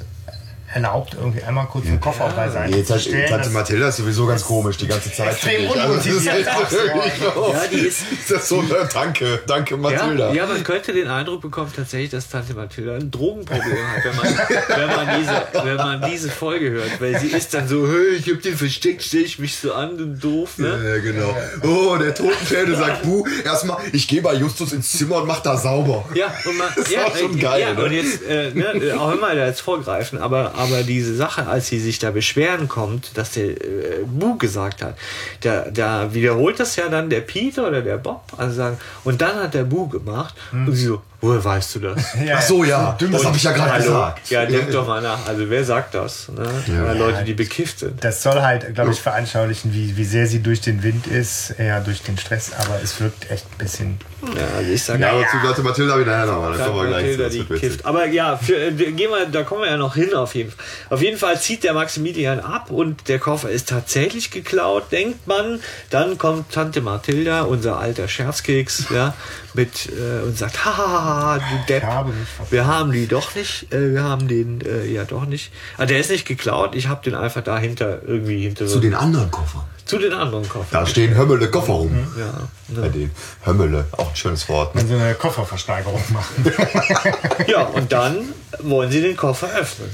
erlaubt, irgendwie einmal kurz den Koffer beiseite Jetzt zu hat, stellen. Tante Mathilda ist sowieso ganz komisch die ganze Zeit. Extrem. Also, das ist unmotiviert. echt wirklich so. ja, die ist. Ist das so, ne? danke, danke Ja, Mathilda. ja, man könnte den Eindruck bekommen, tatsächlich, dass Tante Mathilda ein Drogenproblem hat, wenn man, wenn man, diese, wenn man diese Folge hört. Weil sie ist dann so, hey, ich hab den versteckt, stell ich mich so an, du doof, ne? Ja, genau. Oh, der Totenpferde sagt, Buh, erstmal, ich gehe bei Justus ins Zimmer und mach da sauber. Ja, und man, Das ja, war schon äh, geil, Ja, ne? und jetzt, äh, ne, auch immer da jetzt vorgreifen, aber, aber diese Sache, als sie sich da beschweren kommt, dass der äh, Bu gesagt hat, da, da wiederholt das ja dann der Peter oder der Bob, also sagen, und dann hat der Bu gemacht und sie so, woher weißt du das? *laughs* Ja, Ach so, ja, das habe ich ja gerade Hallo? gesagt. Ja, denk doch mal nach. Also wer sagt das? Ne? Ja. Leute, die bekifft sind. Das soll halt, glaube ich, veranschaulichen, wie, wie sehr sie durch den Wind ist, eher durch den Stress, aber es wirkt echt ein bisschen. Ja, also ich sage Ja, aber zu Tante Mathilda habe ich nachher nochmal, da Tante kommen wir gleich zu. Mathilda, Das die kifft. Aber ja, für, äh, gehen wir, da kommen wir ja noch hin auf jeden Fall. Auf jeden Fall zieht der Maximilian ab und der Koffer ist tatsächlich geklaut, denkt man. Dann kommt Tante Mathilda, unser alter Scherzkeks, ja, mit äh, und sagt, hahaha, du Depp. habe wir haben die doch nicht, äh, wir haben den äh, ja doch nicht. Ah, der ist nicht geklaut, ich habe den einfach dahinter irgendwie hinter Zu den anderen Koffern. zu den anderen Koffern. Da stehen Hömmele Koffer rum. Ja, Bei denen. Hömmele, auch ein schönes Wort. Ne? Wenn sie eine Kofferversteigerung machen. *laughs* ja, und dann wollen sie den Koffer öffnen.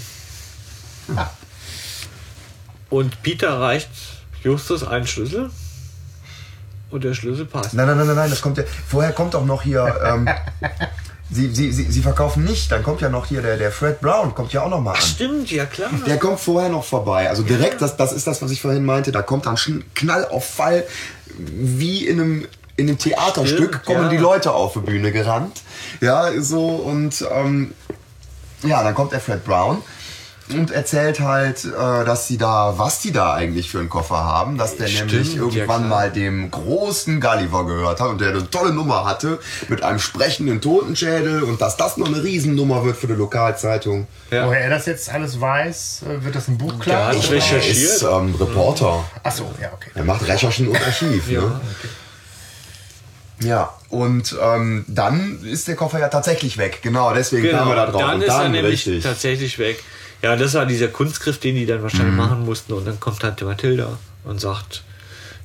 Und Peter reicht Justus einen Schlüssel und der Schlüssel passt. Nein, nein, nein, nein, nein, das kommt ja. Vorher kommt auch noch hier. Ähm, *laughs* sie, sie, sie, sie verkaufen nicht. Dann kommt ja noch hier der, der Fred Brown, kommt ja auch noch mal an. Stimmt, ja klar. Der kommt vorher noch vorbei. Also direkt, das, das ist das, was ich vorhin meinte. Da kommt dann schon Knall auf Fall, wie in einem, in einem Theaterstück Stimmt, kommen ja. die Leute auf die Bühne gerannt. Ja, so und ähm, ja, dann kommt der Fred Brown und erzählt halt, äh, dass sie da, was die da eigentlich für einen Koffer haben, dass der Stimmt, nämlich ja, irgendwann klar. mal dem großen Gulliver gehört hat und der eine tolle Nummer hatte mit einem sprechenden Totenschädel und dass das noch eine Riesennummer wird für die Lokalzeitung. Ja. Woher er das jetzt alles weiß, äh, wird das im Buch Der klar? hat Oder- Er recherchiert. ist ähm, Reporter. Ach so, ja, okay. Er macht Recherchen und Archiv. Ja, Ne? Ja, und ähm, dann ist der Koffer ja tatsächlich weg. Genau, deswegen kamen wir da drauf. dann und ist er dann nämlich richtig. tatsächlich weg. Ja, das war dieser Kunstgriff, den die dann Mhm. wahrscheinlich machen mussten. Und dann kommt Tante Mathilda und sagt,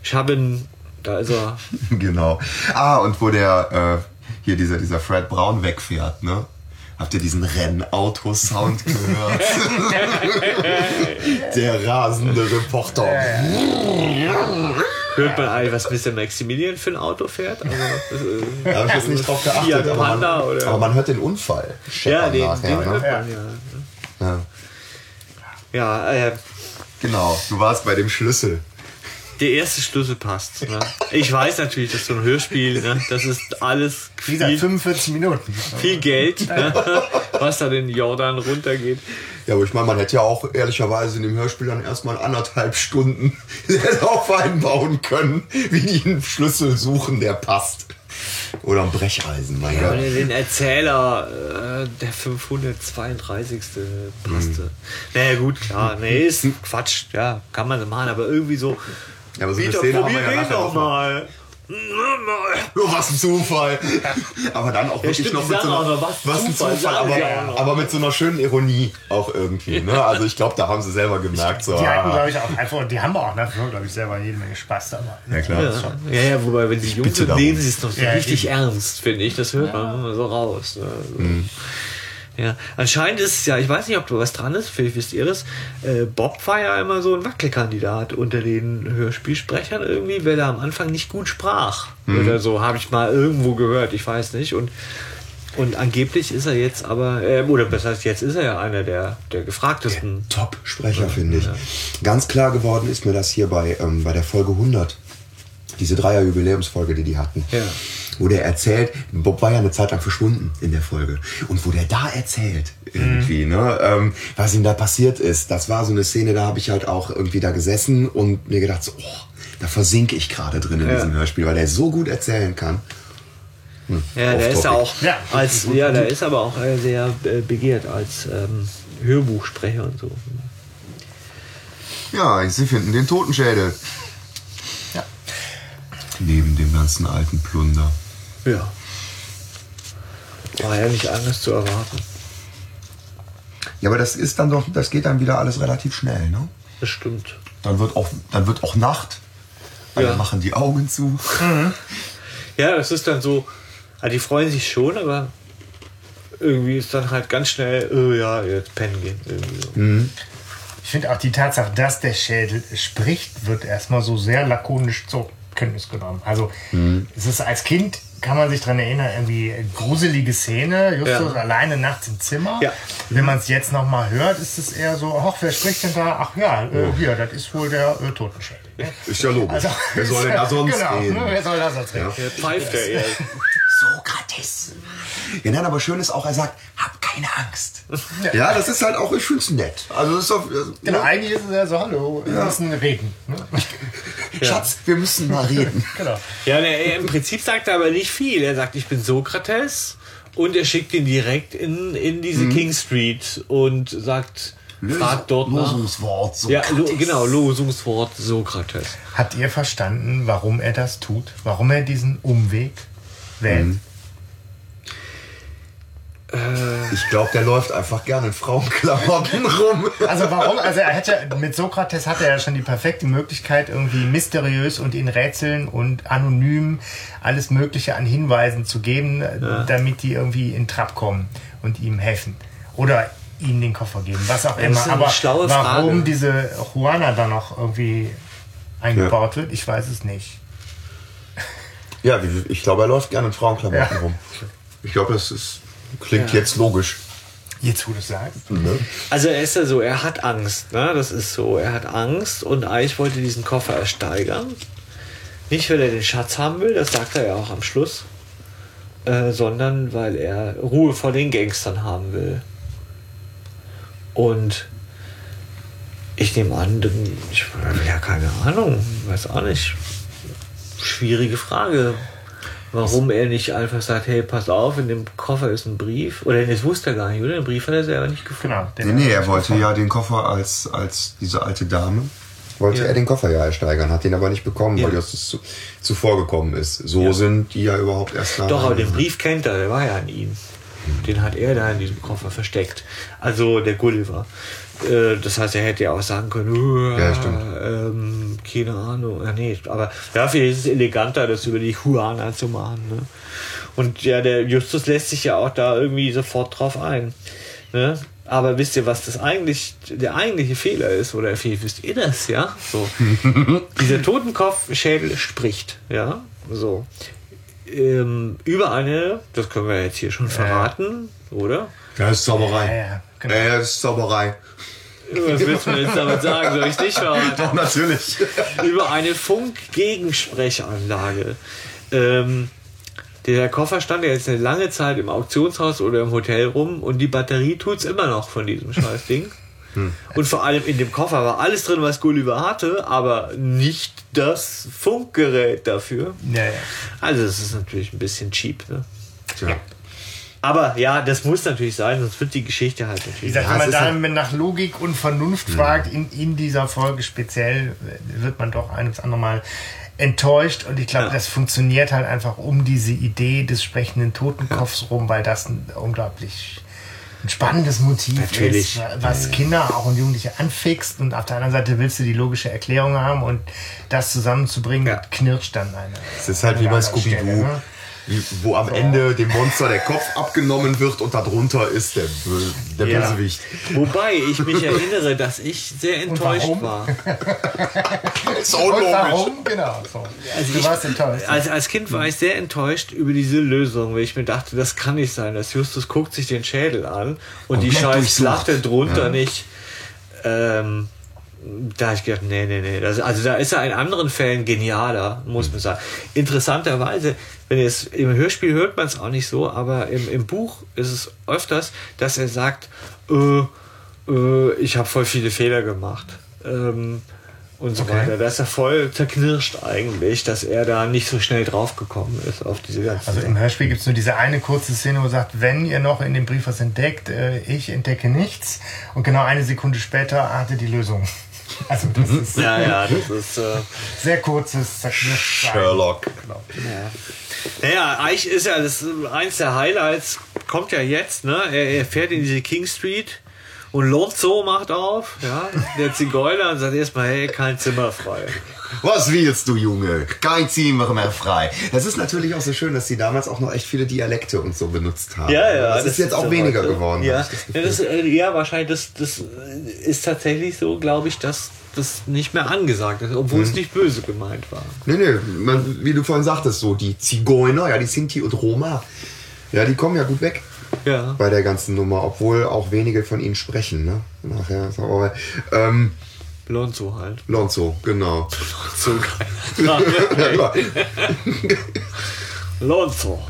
ich habe ihn, da ist er. *laughs* Genau. Ah, und wo der äh, hier dieser, dieser Fred Brown wegfährt, ne? Habt ihr diesen Rennauto-Sound gehört? *laughs* der rasende Reporter. Hört man eigentlich, was Mr. Maximilian für ein Auto fährt? Also, äh, Da habe ich jetzt nicht drauf geachtet. Aber man, aber man hört den Unfall. ja, den, nachher, den ne? hört man, ja. ja. Ja, äh, Genau, du warst bei dem Schlüssel. der erste Schlüssel passt. Ne? Ich weiß natürlich, dass so ein Hörspiel, ne? das ist alles Wie gesagt, viel, 45 Minuten. viel Geld, ne? *laughs* was da den Jordan runtergeht. Ja, aber ich meine, man hätte ja auch ehrlicherweise in dem Hörspiel dann erstmal anderthalb Stunden *laughs* darauf einbauen können, wie die einen Schlüssel suchen, der passt. Oder ein Brecheisen, mein Ja, Gott. den Erzähler, äh, der 532. passte. Naja, gut, klar. Nee, ist *laughs* Quatsch. Ja, kann man machen, aber irgendwie so. Ja, aber so Peter, probier den doch mal. mal. Was ein Zufall. Aber dann auch wirklich stimmt, noch mit so einer, noch, was ein Zufall, Zufall, aber, noch. aber mit so einer schönen Ironie auch irgendwie. Ne? Also ich glaube, da haben sie selber gemerkt. So, Die hatten, ah, glaube ich, auch einfach, die haben auch nachher, glaube ich, selber jede Menge Spaß dabei. ja, klar. Ja, ja, ja, wobei, wenn sie jung sind, nehmen sie es noch so Ja, richtig eben. ernst, finde ich. Das hört man immer so raus. Ne? Also, Mhm. Ja, anscheinend ist es ja, ich weiß nicht, ob da was dran ist, vielleicht wisst ihr das. Äh, Bob war ja immer so ein Wackelkandidat unter den Hörspielsprechern irgendwie, weil er am Anfang nicht gut sprach. Mhm. Oder so, habe ich mal irgendwo gehört, ich weiß nicht. Und, und angeblich ist er jetzt aber, äh, oder besser heißt, jetzt ist er ja einer der, der gefragtesten. Top-Sprecher, finde ich. Ganz klar geworden ist mir das hier bei, ähm, bei der Folge 100. Diese Dreier-Jubiläumsfolge, die die hatten. Ja. Wo der erzählt, Bob war ja eine Zeit lang verschwunden in der Folge. Und wo der da erzählt, irgendwie, ne, ähm, was ihm da passiert ist. Das war so eine Szene, da habe ich halt auch irgendwie da gesessen und mir gedacht, so, oh, da versinke ich gerade drin in Ja. diesem Hörspiel, weil der so gut erzählen kann. Hm, Ja, der ist auch Ja. als ja, der ist aber auch äh, sehr äh, begehrt als ähm, Hörbuchsprecher und so. Ja, sie finden den Totenschädel. Ja. Neben dem ganzen alten Plunder. Ja. War ja nicht anders zu erwarten. Ja, aber das ist dann doch, das geht dann wieder alles relativ schnell, ne? Das stimmt. Dann wird auch, dann wird auch Nacht. Alle Ja. machen die Augen zu. Ja, das ist dann so, ah, die freuen sich schon, aber irgendwie ist dann halt ganz schnell, oh ja, jetzt pennen gehen. Irgendwie so. Ich finde auch die Tatsache, dass der Schädel spricht, wird erstmal so sehr lakonisch zur Kenntnis genommen. Also es ist als Kind kann man sich daran erinnern, irgendwie gruselige Szene, Justus Ja. alleine nachts im Zimmer. Ja. Wenn man es jetzt noch mal hört, ist es eher so, ach, wer spricht denn da? Ach ja, äh, hier, das ist wohl der äh, Totenschädel. ne? *laughs* Ist ja logisch. Also, Wer soll denn da *laughs* sonst genau, reden? Ne, wer soll da sonst reden? Der pfeift ja eher. *laughs* Sokrates. Ja, nein, aber schön ist auch, er sagt, hab keine Angst. Ja, das ist halt auch, ich find's nett. Also das ist doch, Genau, ne? eigentlich ist es ja so, hallo, wir müssen reden. Ne? *laughs* Schatz, wir müssen mal reden. *laughs* Genau. Ja, der, im Prinzip sagt er aber nicht viel. Er sagt, ich bin Sokrates und er schickt ihn direkt in, in diese Mhm. King Street und sagt, fragt dort nach. Losungswort, so Ja, lo, genau, Losungswort Sokrates. Habt ihr verstanden, warum er das tut? Warum er diesen Umweg wählt? Mhm. Ich glaube, der läuft einfach gerne in Frauenklamotten *laughs* rum. Also warum? Also er hätte mit Sokrates hat er ja schon die perfekte Möglichkeit, irgendwie mysteriös und in Rätseln und anonym alles Mögliche an Hinweisen zu geben, damit die irgendwie in Trab kommen und ihm helfen. Oder ihm den Koffer geben, was auch das immer. ist eine Aber warum Frage. diese Juana da noch irgendwie eingebaut wird, ich weiß es nicht. Ja, ich glaube, er läuft gerne in Frauenklamotten Ja. rum. Ich glaube, das ist Klingt Ja. jetzt logisch. Jetzt, wo du es sagst. Ne? Also er ist ja so, er hat Angst, ne? Das ist so, er hat Angst und eigentlich wollte diesen Koffer ersteigern. Nicht, weil er den Schatz haben will, das sagt er ja auch am Schluss, äh, sondern weil er Ruhe vor den Gangstern haben will. Und ich nehme an, ich ja keine Ahnung, weiß auch nicht. Schwierige Frage. Warum er nicht einfach sagt, hey, pass auf, in dem Koffer ist ein Brief. Oder das wusste er gar nicht, oder? Den Brief hat er selber nicht gefunden. Genau. Nee, nee, er wollte ja den Koffer als, als diese alte Dame. Wollte Ja. er den Koffer ja ersteigern, hat ihn aber nicht bekommen, Ja. weil das zu, zuvor gekommen ist. So Ja. sind die ja überhaupt erst da. Doch, aber den Brief kennt er, der war ja an ihm. Den hat er da in diesem Koffer versteckt. Also der Gulliver. Äh, Das heißt, er hätte ja auch sagen können, "Uh, Ja, stimmt. Ähm, keine Ahnung. Ja, nee, aber dafür ist es eleganter, das über die Huana zu machen. Ne? Und ja, der Justus lässt sich ja auch da irgendwie sofort drauf ein. Ne? Aber wisst ihr, was das eigentlich, der eigentliche Fehler ist? Oder vielleicht wisst ihr das, ja? So. *laughs* Dieser Totenkopfschädel spricht, ja? So. Ähm, über eine, das können wir jetzt hier schon verraten, oder? Das ist Zauberei. Ja, ja, genau. Äh, das ist Zauberei. Was willst du mir jetzt damit sagen? Soll ich nicht verraten? Doch, *laughs* natürlich. über eine Funk-Gegensprechanlage. Ähm, der Koffer stand ja jetzt eine lange Zeit im Auktionshaus oder im Hotel rum und die Batterie tut's immer noch von diesem Scheißding. *laughs* Und vor allem in dem Koffer war alles drin, was Gulliver hatte, aber nicht das Funkgerät dafür. Ja, ja. Also das ist natürlich ein bisschen cheap. Ne? Tja. Aber ja, das muss natürlich sein, sonst wird die Geschichte halt Wie natürlich. gesagt, Ja, wenn man ist da halt- nach Logik und Vernunft fragt, in, in dieser Folge speziell, äh, wird man doch eines andere Mal enttäuscht. Und ich glaube, Ja. das funktioniert halt einfach um diese Idee des sprechenden Totenkopfs rum, weil das ein unglaublich ein spannendes Motiv Natürlich. ist, was Kinder auch und Jugendliche anfixt. Und auf der anderen Seite willst du die logische Erklärung haben und das zusammenzubringen, Ja. knirscht dann eine. Es ist halt wie bei Scooby-Doo. Ne? Wo am Ende dem Monster der Kopf abgenommen wird und darunter ist der, Bö- der Ja. Bösewicht. Wobei ich mich erinnere, dass ich sehr enttäuscht warum? war. *laughs* So Und logisch. warum? Genau. So. du ich- warst enttäuscht. Als, als Kind war ich sehr enttäuscht über diese Lösung, weil ich mir dachte, das kann nicht sein. Das Justus guckt sich den Schädel an und die Komplett scheiß durchsucht. Platte drunter Ja. nicht. Ähm, da habe ich gedacht, nee, nee, nee. Das, also da ist er in anderen Fällen genialer, muss man sagen. Interessanterweise, wenn es im Hörspiel hört man es auch nicht so, aber im, im Buch ist es öfters, dass er sagt, äh, äh, ich habe voll viele Fehler gemacht. Ähm, und so Okay. weiter. Da ist er voll zerknirscht eigentlich, dass er da nicht so schnell draufgekommen ist auf diese ganzen Also im Hörspiel gibt es nur diese eine kurze Szene, wo er sagt, wenn ihr noch in dem Brief was entdeckt, äh, ich entdecke nichts. Und genau eine Sekunde später hatte die Lösung. Also das ist Ja, ja, das ist. Äh, sehr kurzes. Sherlock. ja. Naja, eigentlich ist ja das eins der Highlights, kommt ja jetzt, ne? Er, er fährt in diese King Street und Lonzo macht auf, ja, der Zigeuner und sagt erstmal, hey, kein Zimmer frei. Was willst du, Junge? Kein Zimmer mehr frei. Das ist natürlich auch so schön, dass sie damals auch noch echt viele Dialekte und so benutzt haben. Ja, ja. Das, ist jetzt auch so weniger heute. geworden. Ja, das das, äh, ja wahrscheinlich, das, das ist tatsächlich so, glaube ich, dass das nicht mehr angesagt ist, obwohl Mhm. es nicht böse gemeint war. Nee, nee, man, wie du vorhin sagtest, so die Zigeuner, ja, die Sinti und Roma, ja, die kommen ja gut weg Ja. bei der ganzen Nummer, obwohl auch wenige von ihnen sprechen, ne? Nachher, so, aber, ähm, Lonzo halt. Lonzo, genau. *laughs* Geil. ja, *laughs* Lonzo.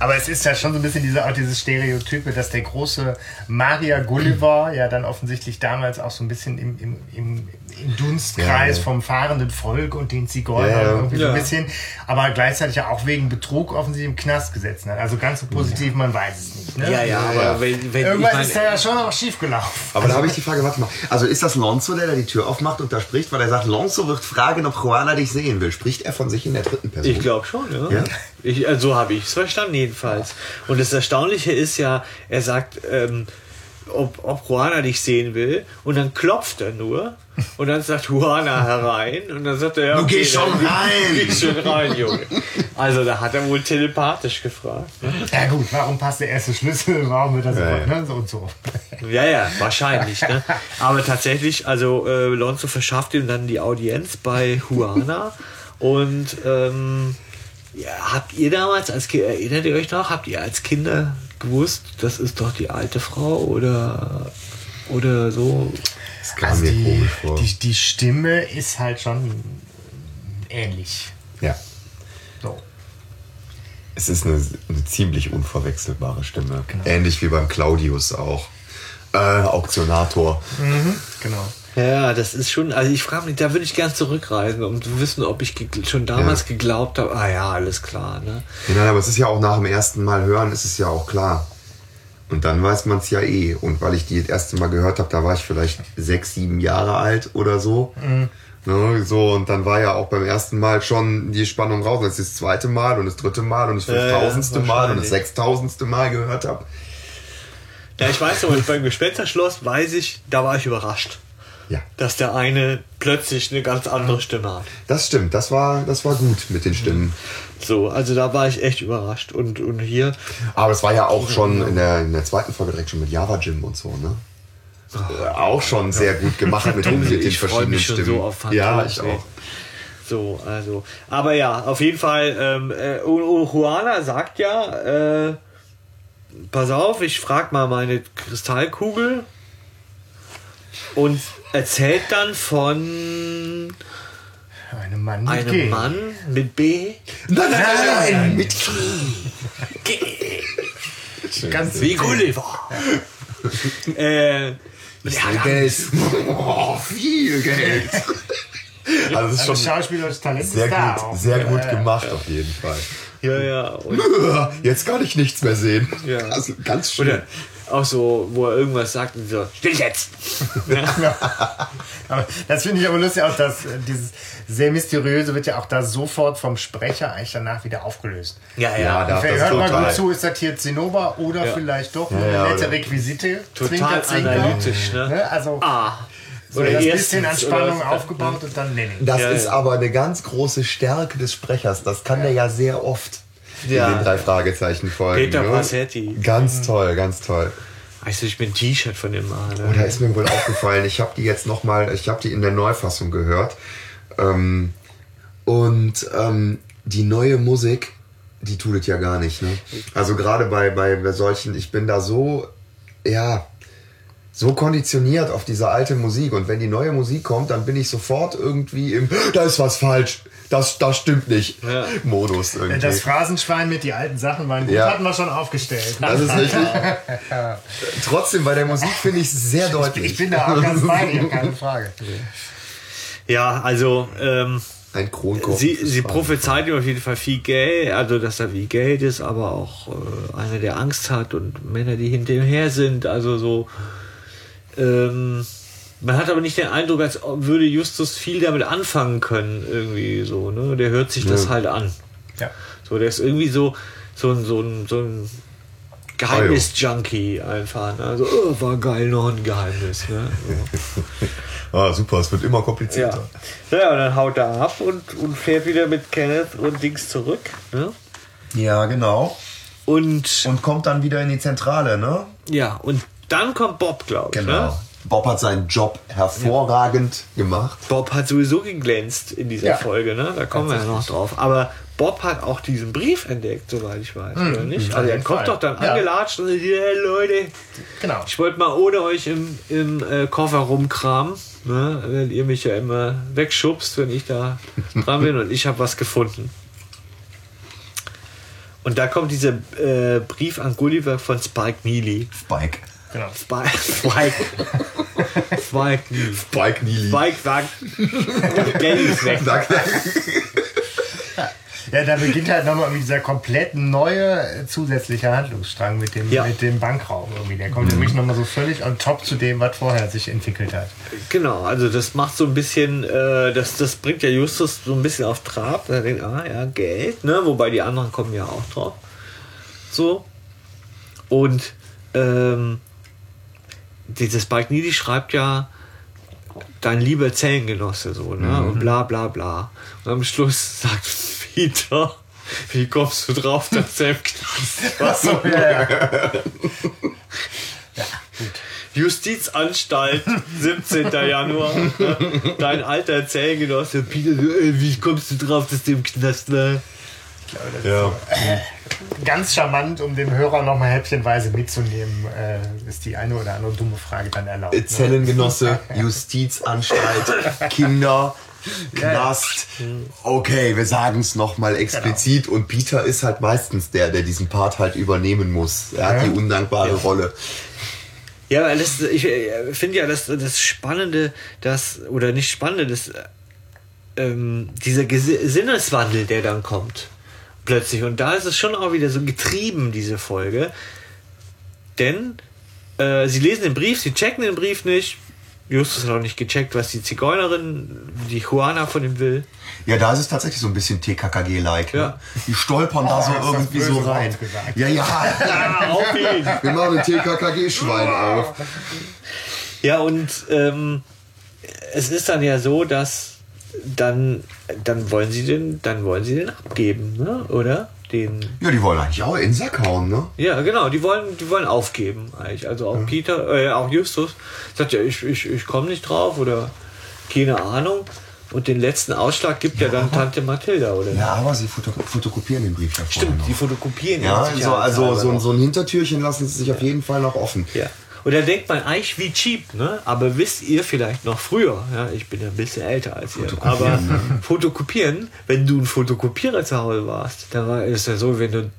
Aber es ist ja schon so ein bisschen diese, auch dieses Stereotype, dass der große Maria Gulliver ja dann offensichtlich damals auch so ein bisschen im, im, im, im Dunstkreis Ja, vom fahrenden Volk und den Zigeunern irgendwie so ein bisschen, aber gleichzeitig ja auch wegen Betrug offensichtlich im Knast gesetzt hat. Also ganz so positiv, man weiß es nicht. Ne? Ja, ja, aber ja. wenn, wenn Irgendwas ich ist da ja schon auch schief gelaufen. Aber da habe ich die Frage, warte mal, also ist das Lonzo, der da die Tür aufmacht und da spricht, weil er sagt, Lonzo wird fragen, ob Juana dich sehen will. Spricht er von sich in der dritten Person? Ich glaube schon, ja. Ja? Ich, also so habe ich es verstanden jedenfalls. Und das Erstaunliche ist ja, er sagt, ähm, ob, ob Juana dich sehen will und dann klopft er nur und dann sagt Juana herein und dann sagt er, ja, Du geh schon rein. Geh schon rein, Junge. Also da hat er wohl telepathisch gefragt. Ne? Ja gut, warum passt der erste Schlüssel? Warum wird das Ja, so, ja. ne? so und so? Ja, ja, wahrscheinlich. Ne? Aber tatsächlich, also äh, Lonzo verschafft ihm dann die Audienz bei Juana und ähm, ja, habt ihr damals als erinnert ihr euch noch, habt ihr als Kinder gewusst, das ist doch die alte Frau oder, oder so. Das kam Also mir die, komisch vor. die, die Stimme ist halt schon ähnlich. ja. So. Es ist eine, eine ziemlich unverwechselbare Stimme. Genau. Ähnlich wie beim Claudius auch. Äh, Auktionator. Genau. Ja, das ist schon, also ich frage mich, da würde ich gern zurückreisen, um zu wissen, ob ich schon damals Ja. geglaubt habe, ah ja, alles klar, ne? Ja, nein, aber es ist ja auch nach dem ersten Mal hören, ist es ja auch klar. Und dann weiß man es ja eh. Und weil ich die das erste Mal gehört habe, da war ich vielleicht sechs, sieben Jahre alt oder so. Ne, so, und dann war ja auch beim ersten Mal schon die Spannung raus. Das ist das zweite Mal und das dritte Mal und das Ja, ja, fünftausendste Mal und das sechstausendste Mal gehört habe. Ja, ich weiß aber, beim Gespensterschloss weiß ich, da war ich überrascht, Ja, dass der eine plötzlich eine ganz andere Stimme hat. das stimmt. Das war, das war gut mit den Stimmen. So, also da war ich echt überrascht. Und, und hier, Aber es war ja auch schon in der, in der zweiten Folge direkt schon mit Java Jim und so, ne? auch schon sehr gut gemacht mit, den- mit den ich verschiedenen mich schon Stimmen. so auf ja, ich auch. So, also. Aber ja, auf jeden Fall, ähm, äh, Juana sagt ja, äh, pass auf, ich frag mal meine Kristallkugel und erzählt dann von Einem Mann mit einem G. Mann mit B. Nein, nein, nein, nein, mit Ganz Wie Gulliver. äh, ja, Geld. Oh, viel Geld. Also das ist Also schon schauspielerisches Talent sehr ist da gut, auch. sehr gut Äh, gemacht auf jeden Fall. ja, ja. Und, Jetzt kann ich nichts mehr sehen. Ja. Also ganz schön. oder auch so, wo er irgendwas sagt und so, still jetzt! *laughs* Aber das finde ich aber lustig, auch dass äh, dieses sehr mysteriöse wird ja auch da sofort vom Sprecher eigentlich danach wieder aufgelöst. Ja, Ja, das hört mal gut zu, ist das hier Zinnober oder Ja. vielleicht doch Ja, eine ja, nette oder- Requisite? Total Zwinker, zwinker. analytisch, ne? Ne? Also Ah. so das bisschen an Spannung oder- aufgebaut und dann Lenning. Das Ja, ist ja. aber eine ganz große Stärke des Sprechers. Das kann der ja sehr oft Ja. in den drei Fragezeichen folgen. Peter ne? Passetti. Ganz toll, ganz toll. Weißt du, ich bin ein T-Shirt von dem Mann. Oh, da ist mir wohl aufgefallen, ich habe die jetzt nochmal, ich habe die in der Neufassung gehört. Ähm, und ähm, die neue Musik, die tut es ja gar nicht. Ne? Also gerade bei, bei solchen, ich bin da so, ja, so konditioniert auf diese alte Musik. Und wenn die neue Musik kommt, dann bin ich sofort irgendwie im, da ist was falsch, das, das stimmt nicht, Ja. Modus irgendwie. Das Phrasenschwein mit die alten Sachen waren gut, Ja. hatten wir schon aufgestellt. Das ist richtig. *laughs* Trotzdem, bei der Musik finde ich es sehr Ich, deutlich. ich bin da auch ganz bei dir, keine Frage. Ja, also ähm, Ein Kronkorken. sie, sie prophezeit ihm auf jeden Fall viel Geld, also dass er wie Geld ist, aber auch äh, einer, der Angst hat und Männer, die hinter ihm her sind. Also so. Ähm, man hat aber nicht den Eindruck, als würde Justus viel damit anfangen können, irgendwie so. Ne? Der hört sich das Ja. halt an. Ja. So, der ist irgendwie so, so ein, so ein, so ein Geheimnis-Junkie einfach. Ne? Also, oh, war geil, noch ein Geheimnis. Ne? So. *laughs* Ah, super, es wird immer Ja. komplizierter. ja, und dann haut er ab und, und fährt wieder mit Kenneth und Dings zurück. Ne? Ja, genau. Und Und kommt dann wieder in die Zentrale, ne? ja, und dann kommt Bob, glaube ich. Ne? Bob hat seinen Job hervorragend gemacht. Bob hat sowieso geglänzt in dieser Ja. Folge, ne? Da kommen wir ja noch drauf. Aber Bob hat auch diesen Brief entdeckt, soweit ich weiß, oder nicht? auf Also er kommt Fall. doch dann Ja. angelatscht und sagt, hey Leute, Genau. ich wollte mal ohne euch im, im äh, Koffer rumkramen, ne? Weil ihr mich ja immer wegschubst, wenn ich da dran bin und ich habe was gefunden. Und da kommt dieser äh, Brief an Gulliver von Spike Neely. Spike. Genau. Spike. Spike. Spike Neely. Spike Neely. Spike sagt, Geld ist weg. *laughs* Sagt er. Ja, da beginnt halt nochmal irgendwie dieser komplett neue zusätzliche Handlungsstrang mit dem, Ja. mit dem Bankraum irgendwie. Der kommt ja wirklich nochmal so völlig on top zu dem, was vorher sich entwickelt hat. Genau, also das macht so ein bisschen, äh, das, das bringt ja Justus so ein bisschen auf Trab. Er denkt, ah ja, Geld, ne? Wobei die anderen kommen ja auch drauf. So. Und ähm, dieses Needy schreibt ja dein lieber Zellengenosse so, ne? Und bla bla bla. Und am Schluss sagt Peter, wie kommst du drauf, dass er im Knast *laughs* war? So, ja, ja. *laughs* Justizanstalt, *laughs* 17. Januar. Dein alter Zellgenosse Peter, ey, wie kommst du drauf, dass der im Knast war? Glaube, das Ja. ist so, äh, ganz charmant, um den Hörer nochmal häppchenweise mitzunehmen, äh, ist die eine oder andere dumme Frage dann erlaubt. Ne? Zellengenosse, *laughs* Justizanstalt, Kinder, *laughs* Knast. Okay, wir sagen es nochmal explizit. Und Peter ist halt meistens der, der diesen Part halt übernehmen muss. Er hat Ja. die undankbare Rolle. Ja, weil das, ich äh, finde ja, das, das Spannende, das, oder nicht Spannende, das, äh, ähm, dieser Gesi- Sinneswandel, der dann kommt, plötzlich. Und da ist es schon auch wieder so getrieben, diese Folge. Denn äh, sie lesen den Brief, sie checken den Brief nicht. Justus hat auch nicht gecheckt, was die Zigeunerin, die Juana von ihm will. Ja, da ist es tatsächlich so ein bisschen TKKG-like. Ja. Ne? Die stolpern da Oh, so hast das irgendwie so rein. Ja, ja. Ja, auf ihn. *laughs* Wir machen ein TKKG-Schwein auf. Ja, und ähm, es ist dann ja so, dass dann, dann wollen sie den, dann wollen sie den abgeben, ne? Oder? Den. Ja, die wollen eigentlich auch in Sack hauen, ne? Ja, genau, die wollen, die wollen aufgeben eigentlich. Also auch Peter, äh, auch Justus sagt ja, ich, ich, ich komme nicht drauf oder keine Ahnung. Und den letzten Ausschlag gibt ja, dann Tante Mathilda, oder? Ja, aber sie foto fotokopieren den Brief ja Stimmt, noch. die fotokopieren Ja, so, also so, ein- noch. so ein Hintertürchen lassen sie sich auf jeden Fall noch offen. Ja. Und da denkt man eigentlich wie cheap, ne? Aber wisst ihr vielleicht noch früher, ja, ich bin ja ein bisschen älter als ihr, aber fotokopieren, wenn du ein Fotokopierer zu Hause warst, dann war es ja so, wenn du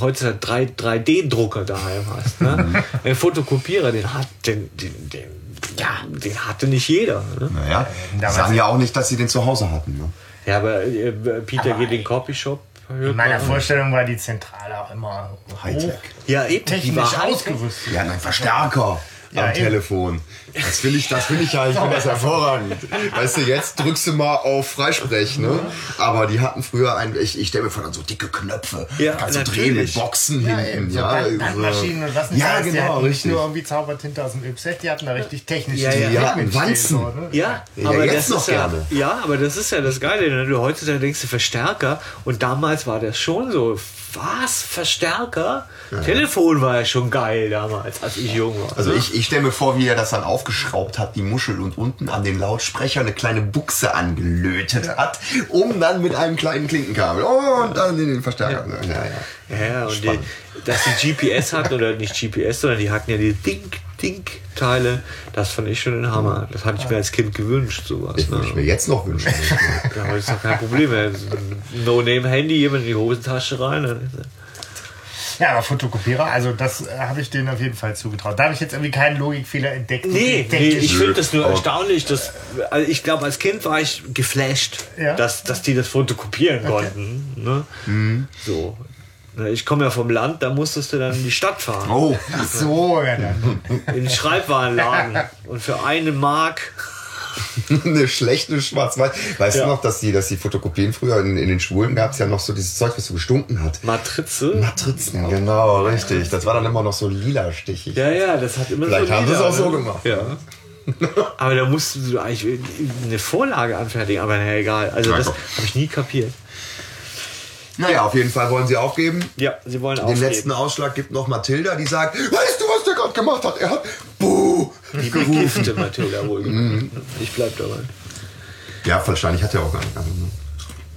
heute 3, 3D-Drucker daheim hast, ne? Ein Fotokopierer, den hat, den, den, den, ja, den hatte nicht jeder. Ne? Naja, die damals- sagen ja auch nicht, dass sie den zu Hause hatten. Ne? Ja, aber äh, Peter Aber geht in den Copyshop. In meiner Vorstellung war die Zentrale auch immer Hightech. Ja, eben. technisch ausgerüstet. Ja, ein Verstärker Ja, am eben. Telefon. Das finde ich, das finde ich ja, ich finde das hervorragend. Weißt du, jetzt drückst du mal auf Freisprech, ne? Aber die hatten früher ein, ich, ich stelle mir vor, dann so dicke Knöpfe. Ja, Kannst du drehen mit Boxen Ja, hinten, so ja. Band- Bandmaschinen und was nicht Ja, alles. Genau, nicht richtig. nur irgendwie Zaubertinte aus dem Ypset, die hatten da richtig technische Ja, ja. Die hatten mitstehen, Wanzen. so, ne? Ja, Ja, aber jetzt das noch ist ja, gerne. ja, aber das ist ja das Geile. Ne? Du heutzutage denkst du Verstärker und damals war das schon so. Was? Verstärker? Telefon war ja schon geil damals, als ich jung war. Also ich, ich stelle mir vor, wie er das dann aufgeschraubt hat, die Muschel und unten an den Lautsprecher eine kleine Buchse angelötet hat, um dann mit einem kleinen Klinkenkabel und dann in den Verstärker. Ja, ja. ja, und die, dass die GPS hatten, oder nicht GPS, sondern die hatten ja die Dink-Dink-Teile, das fand ich schon ein Hammer. Das hatte ich mir als Kind gewünscht, sowas. Ich würde ich mir Ne? jetzt noch wünschen. Ja, heute ist doch kein Problem mehr. No-Name-Handy, jemand in die Hosentasche rein. Ja, aber Fotokopierer, also das äh, habe ich denen auf jeden Fall zugetraut. Da habe ich jetzt irgendwie keinen Logikfehler entdeckt. Nee, Entdeckt nee ich finde das nur Aber- erstaunlich. Dass, also ich glaube, als Kind war ich geflasht, Ja. dass, dass die das fotokopieren konnten. Ne? Mhm. So. Ich komme ja vom Land, da musstest du dann in die Stadt fahren. Oh, Ach so, ja, dann. In den Schreibwarenladen. *laughs* Und für eine Mark. *laughs* eine schlechte Schwarz-Weiß. Weißt Ja. du noch, dass die, dass die Fotokopien früher in, in den Schwulen gab es ja noch so dieses Zeug, was so gestunken hat. Matrize. Matrizen, genau, richtig. Das war dann immer noch so lila stichig. Ja, ja, das hat immer Vielleicht so haben sie es auch so ne? gemacht. Ja. Aber da musst du eigentlich eine Vorlage anfertigen, aber naja, egal. Also das habe ich nie kapiert. Naja, auf jeden Fall wollen sie aufgeben. Ja, sie wollen Den aufgeben. letzten Ausschlag gibt noch Mathilda, die sagt, weißt du, was der gerade gemacht hat? Er hat Buh Die *laughs* begifte Mathilda wohl. Mhm. Ich bleib dabei. Ja, wahrscheinlich hat er auch gar nicht. Ne?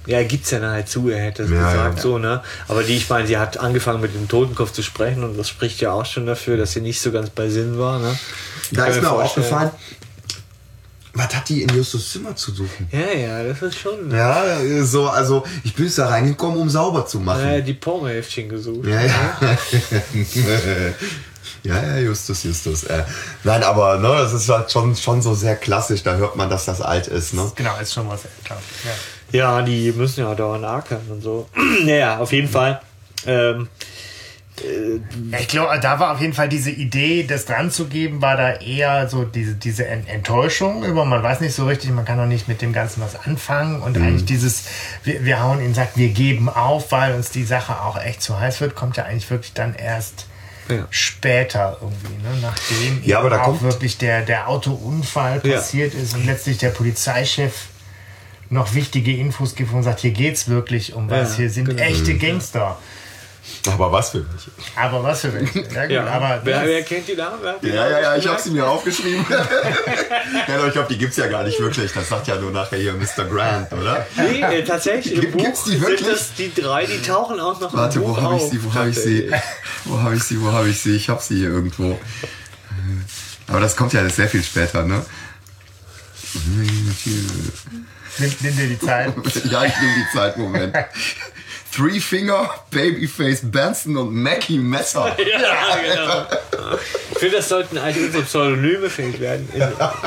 Ja, gibt's ja nachher zu, er hätte es Ja, gesagt, ja. so, ne? Aber die, ich meine, sie hat angefangen mit dem Totenkopf zu sprechen und das spricht ja auch schon dafür, dass sie nicht so ganz bei Sinn war, ne? Ich Da ist mir auch aufgefallen, was hat die in Justus Zimmer zu suchen? Ja, ja, das ist schon. Ja, so, also ich bin da reingekommen, um sauber zu machen. Naja, die Pornoheftchen gesucht. Ja, ja. *laughs* ja, ja, Justus, Justus. Äh, nein, aber ne, das ist halt schon, schon so sehr klassisch. Da hört man, dass das alt ist. Ne? Genau, ist schon was älter. Ja. Ja, die müssen ja dauernd ackern und so. *clears throat* naja, auf jeden Fall. Ähm, Ja, ich glaube, da war auf jeden Fall diese Idee, das dran zu geben, war da eher so diese, diese Ent- Enttäuschung über, man weiß nicht so richtig, man kann noch nicht mit dem Ganzen was anfangen und eigentlich dieses, wir, wir hauen ihn, sagt, wir geben auf, weil uns die Sache auch echt zu heiß wird, kommt ja eigentlich wirklich dann erst Ja. später irgendwie, ne? nachdem Ja, aber da auch kommt- wirklich der, der Autounfall Ja. passiert ist und letztlich der Polizeichef noch wichtige Infos gibt und sagt, hier geht's wirklich um was, Ja, hier sind genau. echte Gangster Aber was für welche? Aber was für welche? Ja, gut, Ja, aber wer, wer kennt die Namen? Ja, ja, ja, ich habe sie mir aufgeschrieben. *laughs* ja, ich glaube, die gibt's ja gar nicht wirklich. Das sagt ja nur nachher hier Mr. Grant, oder? Nee, äh, tatsächlich, im Gibt- Buch gibt's die wirklich? sind das die drei, die tauchen auch noch Warte, wo habe ich auf. sie? Wo habe ich sie? Wo habe ich sie? Wo habe ich sie? Ich habe sie hier irgendwo. Aber das kommt ja alles sehr viel später, ne? Nimm, nimm dir die Zeit. *laughs* Ja, ich nehme die Zeit, Moment. *laughs* Three Finger, Babyface Benson und Mackie Messer. *laughs* Ja, genau. Ich finde, das sollten eigentlich unsere Pseudonyme fähig werden in,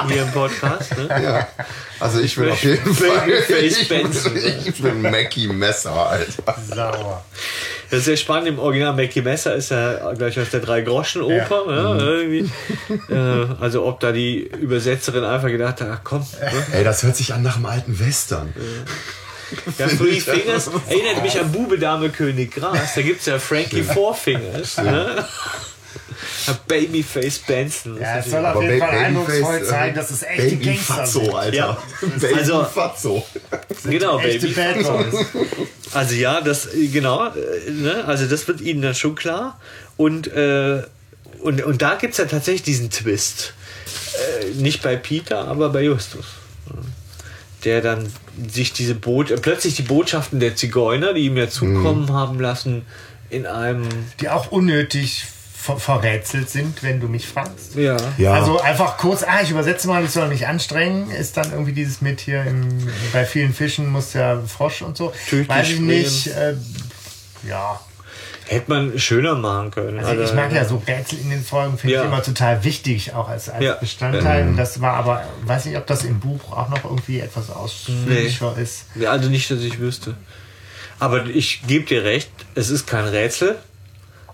hier im Podcast. Ne? Ja. Also ich bin auf jeden Fall. Babyface *laughs* Ich bin, Benson. ich bin Mackie Messer, Alter. Sauer. Das ist sehr spannend. Im Original Mackie Messer ist ja gleich aus der Drei-Groschen-Oper. Ja. Mhm. irgendwie. Äh, also ob da die Übersetzerin einfach gedacht hat, ach komm, ne? Ey, das hört sich an nach einem alten Western. ja, Three Fingers erinnert mich an Bube, Dame, König, Gras. Da gibt es ja Frankie Four Fingers. Ne? Babyface Benson. Ja, Das es ist soll auf Aber jeden Fall eindrucksvoll äh, dass es echte Baby Gangster Fatso, sind. Alter. Ja. Baby Also- Fatso. genau, Echte Baby. Bad Boys. Also ja, das genau, äh, ne? also das wird ihnen dann schon klar. Und, äh, und, und da gibt es ja tatsächlich diesen Twist. Äh, nicht bei Peter, aber bei Justus. Der dann sich diese Boot, äh, plötzlich die Botschaften der Zigeuner, die ihm ja zukommen haben lassen, in einem. Die auch unnötig ver verrätselt sind, wenn du mich fragst. Ja. Ja. Also einfach kurz, ah, ich übersetze mal, ich soll mich anstrengen, ist dann irgendwie dieses mit hier im, bei vielen Fischen muss der Frosch und so. Tüchtig Weiß ich nicht. Äh, ja. Hätte man schöner machen können. Also ich mag ja so Rätsel in den Folgen, finde Ja. ich immer total wichtig, auch als, als Ja. Bestandteil. Und das war aber, weiß nicht, ob das im Buch auch noch irgendwie etwas ausführlicher ist. Ja, Also nicht, dass ich wüsste. Aber ich gebe dir recht, es ist kein Rätsel,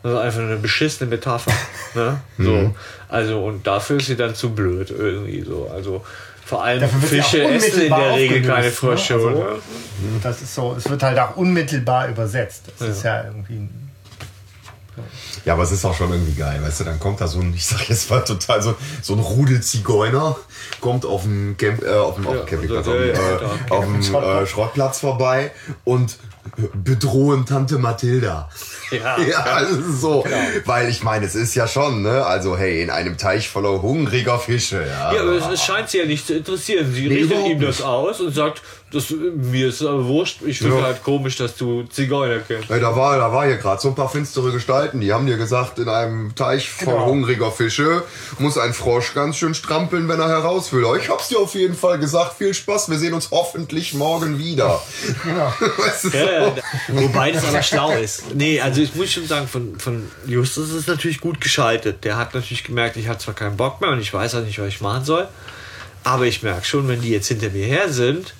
sondern einfach eine beschissene Metapher. *laughs* ne? so. Also, und dafür ist sie dann zu blöd irgendwie so. Also, vor allem Fische essen in der Regel keine ne? Frösche, Also- oder? Das ist so, es wird halt auch unmittelbar übersetzt. Das ist ja irgendwie. Ja, aber es ist auch schon irgendwie geil, weißt du, dann kommt da so ein, ich sag jetzt mal total so, so ein Rudel Zigeuner, kommt auf dem Camp, äh, auf dem, auf dem Ja, Campingplatz, ja, auf dem, ja, äh, ja, auf dem äh, Schrottplatz vorbei und bedrohen Tante Mathilda. Ja, *laughs* Ja, also so. Weil ich meine, es ist ja schon, ne? Also, hey, in einem Teich voller hungriger Fische, ja. Ja, aber es, es scheint sie ja nicht zu interessieren. Sie Nee, richtet ihm das aus und sagt, das, mir ist aber wurscht. Ich finde Ja. halt komisch, dass du Zigeuner kennst. Ey, da war, da war hier gerade so ein paar finstere Gestalten, die haben dir gesagt, in einem Teich voll Genau. hungriger Fische muss ein Frosch ganz schön strampeln, wenn er heraus will. Aber Ich hab's dir auf jeden Fall gesagt, viel Spaß, wir sehen uns hoffentlich morgen wieder. Genau. *laughs* Weißt du? Ja, ja, *laughs* wobei das aber schlau ist. Nee, also ich muss schon sagen, von, von Justus ist es natürlich gut geschaltet. Der hat natürlich gemerkt, ich habe zwar keinen Bock mehr und ich weiß auch nicht, was ich machen soll. Aber ich merke schon, wenn die jetzt hinter mir her sind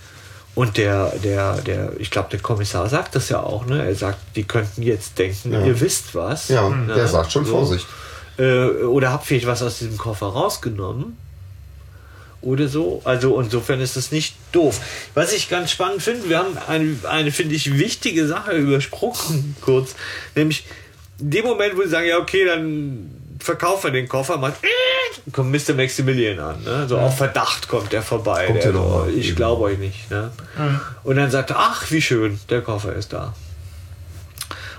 und der, der, der, ich glaube, der Kommissar sagt das ja auch, ne? Er sagt, die könnten jetzt denken, ihr wisst was. Ja, Ne? der sagt schon Vorsicht. Äh, oder habt vielleicht was aus diesem Koffer rausgenommen. Oder so. Also insofern ist das nicht doof. Was ich ganz spannend finde, wir haben eine, eine finde ich, wichtige Sache übersprungen, *laughs* kurz. Nämlich in dem Moment, wo sie sagen, ja, okay, dann verkaufen wir den Koffer, macht kommt Mr. Maximilian an. Ne? So auf Verdacht kommt er vorbei. Kommt der er mal. ich glaube euch nicht. Ne? Und dann sagt er, ach, wie schön, der Koffer ist da.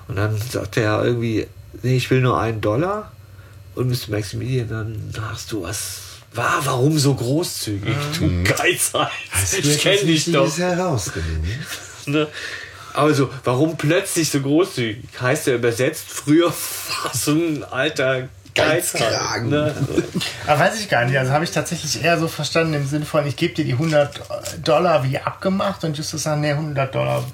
Und dann sagt er irgendwie, nee, ich will nur einen Dollar. Und Mr. Maximilian, dann hast du was. War, warum so großzügig? Du Geizhals. Ich kenne dich doch. herausgenommen. *laughs* Ne? Aber so, warum plötzlich so großzügig? Heißt ja übersetzt, früher war so ein alter Geizhals. Geizkragen. Ne? Aber *laughs* weiß ich gar nicht. Also habe ich tatsächlich eher so verstanden im Sinne von, ich gebe dir die 100 Dollar wie abgemacht und Justus sagt, nee, 100 Dollar,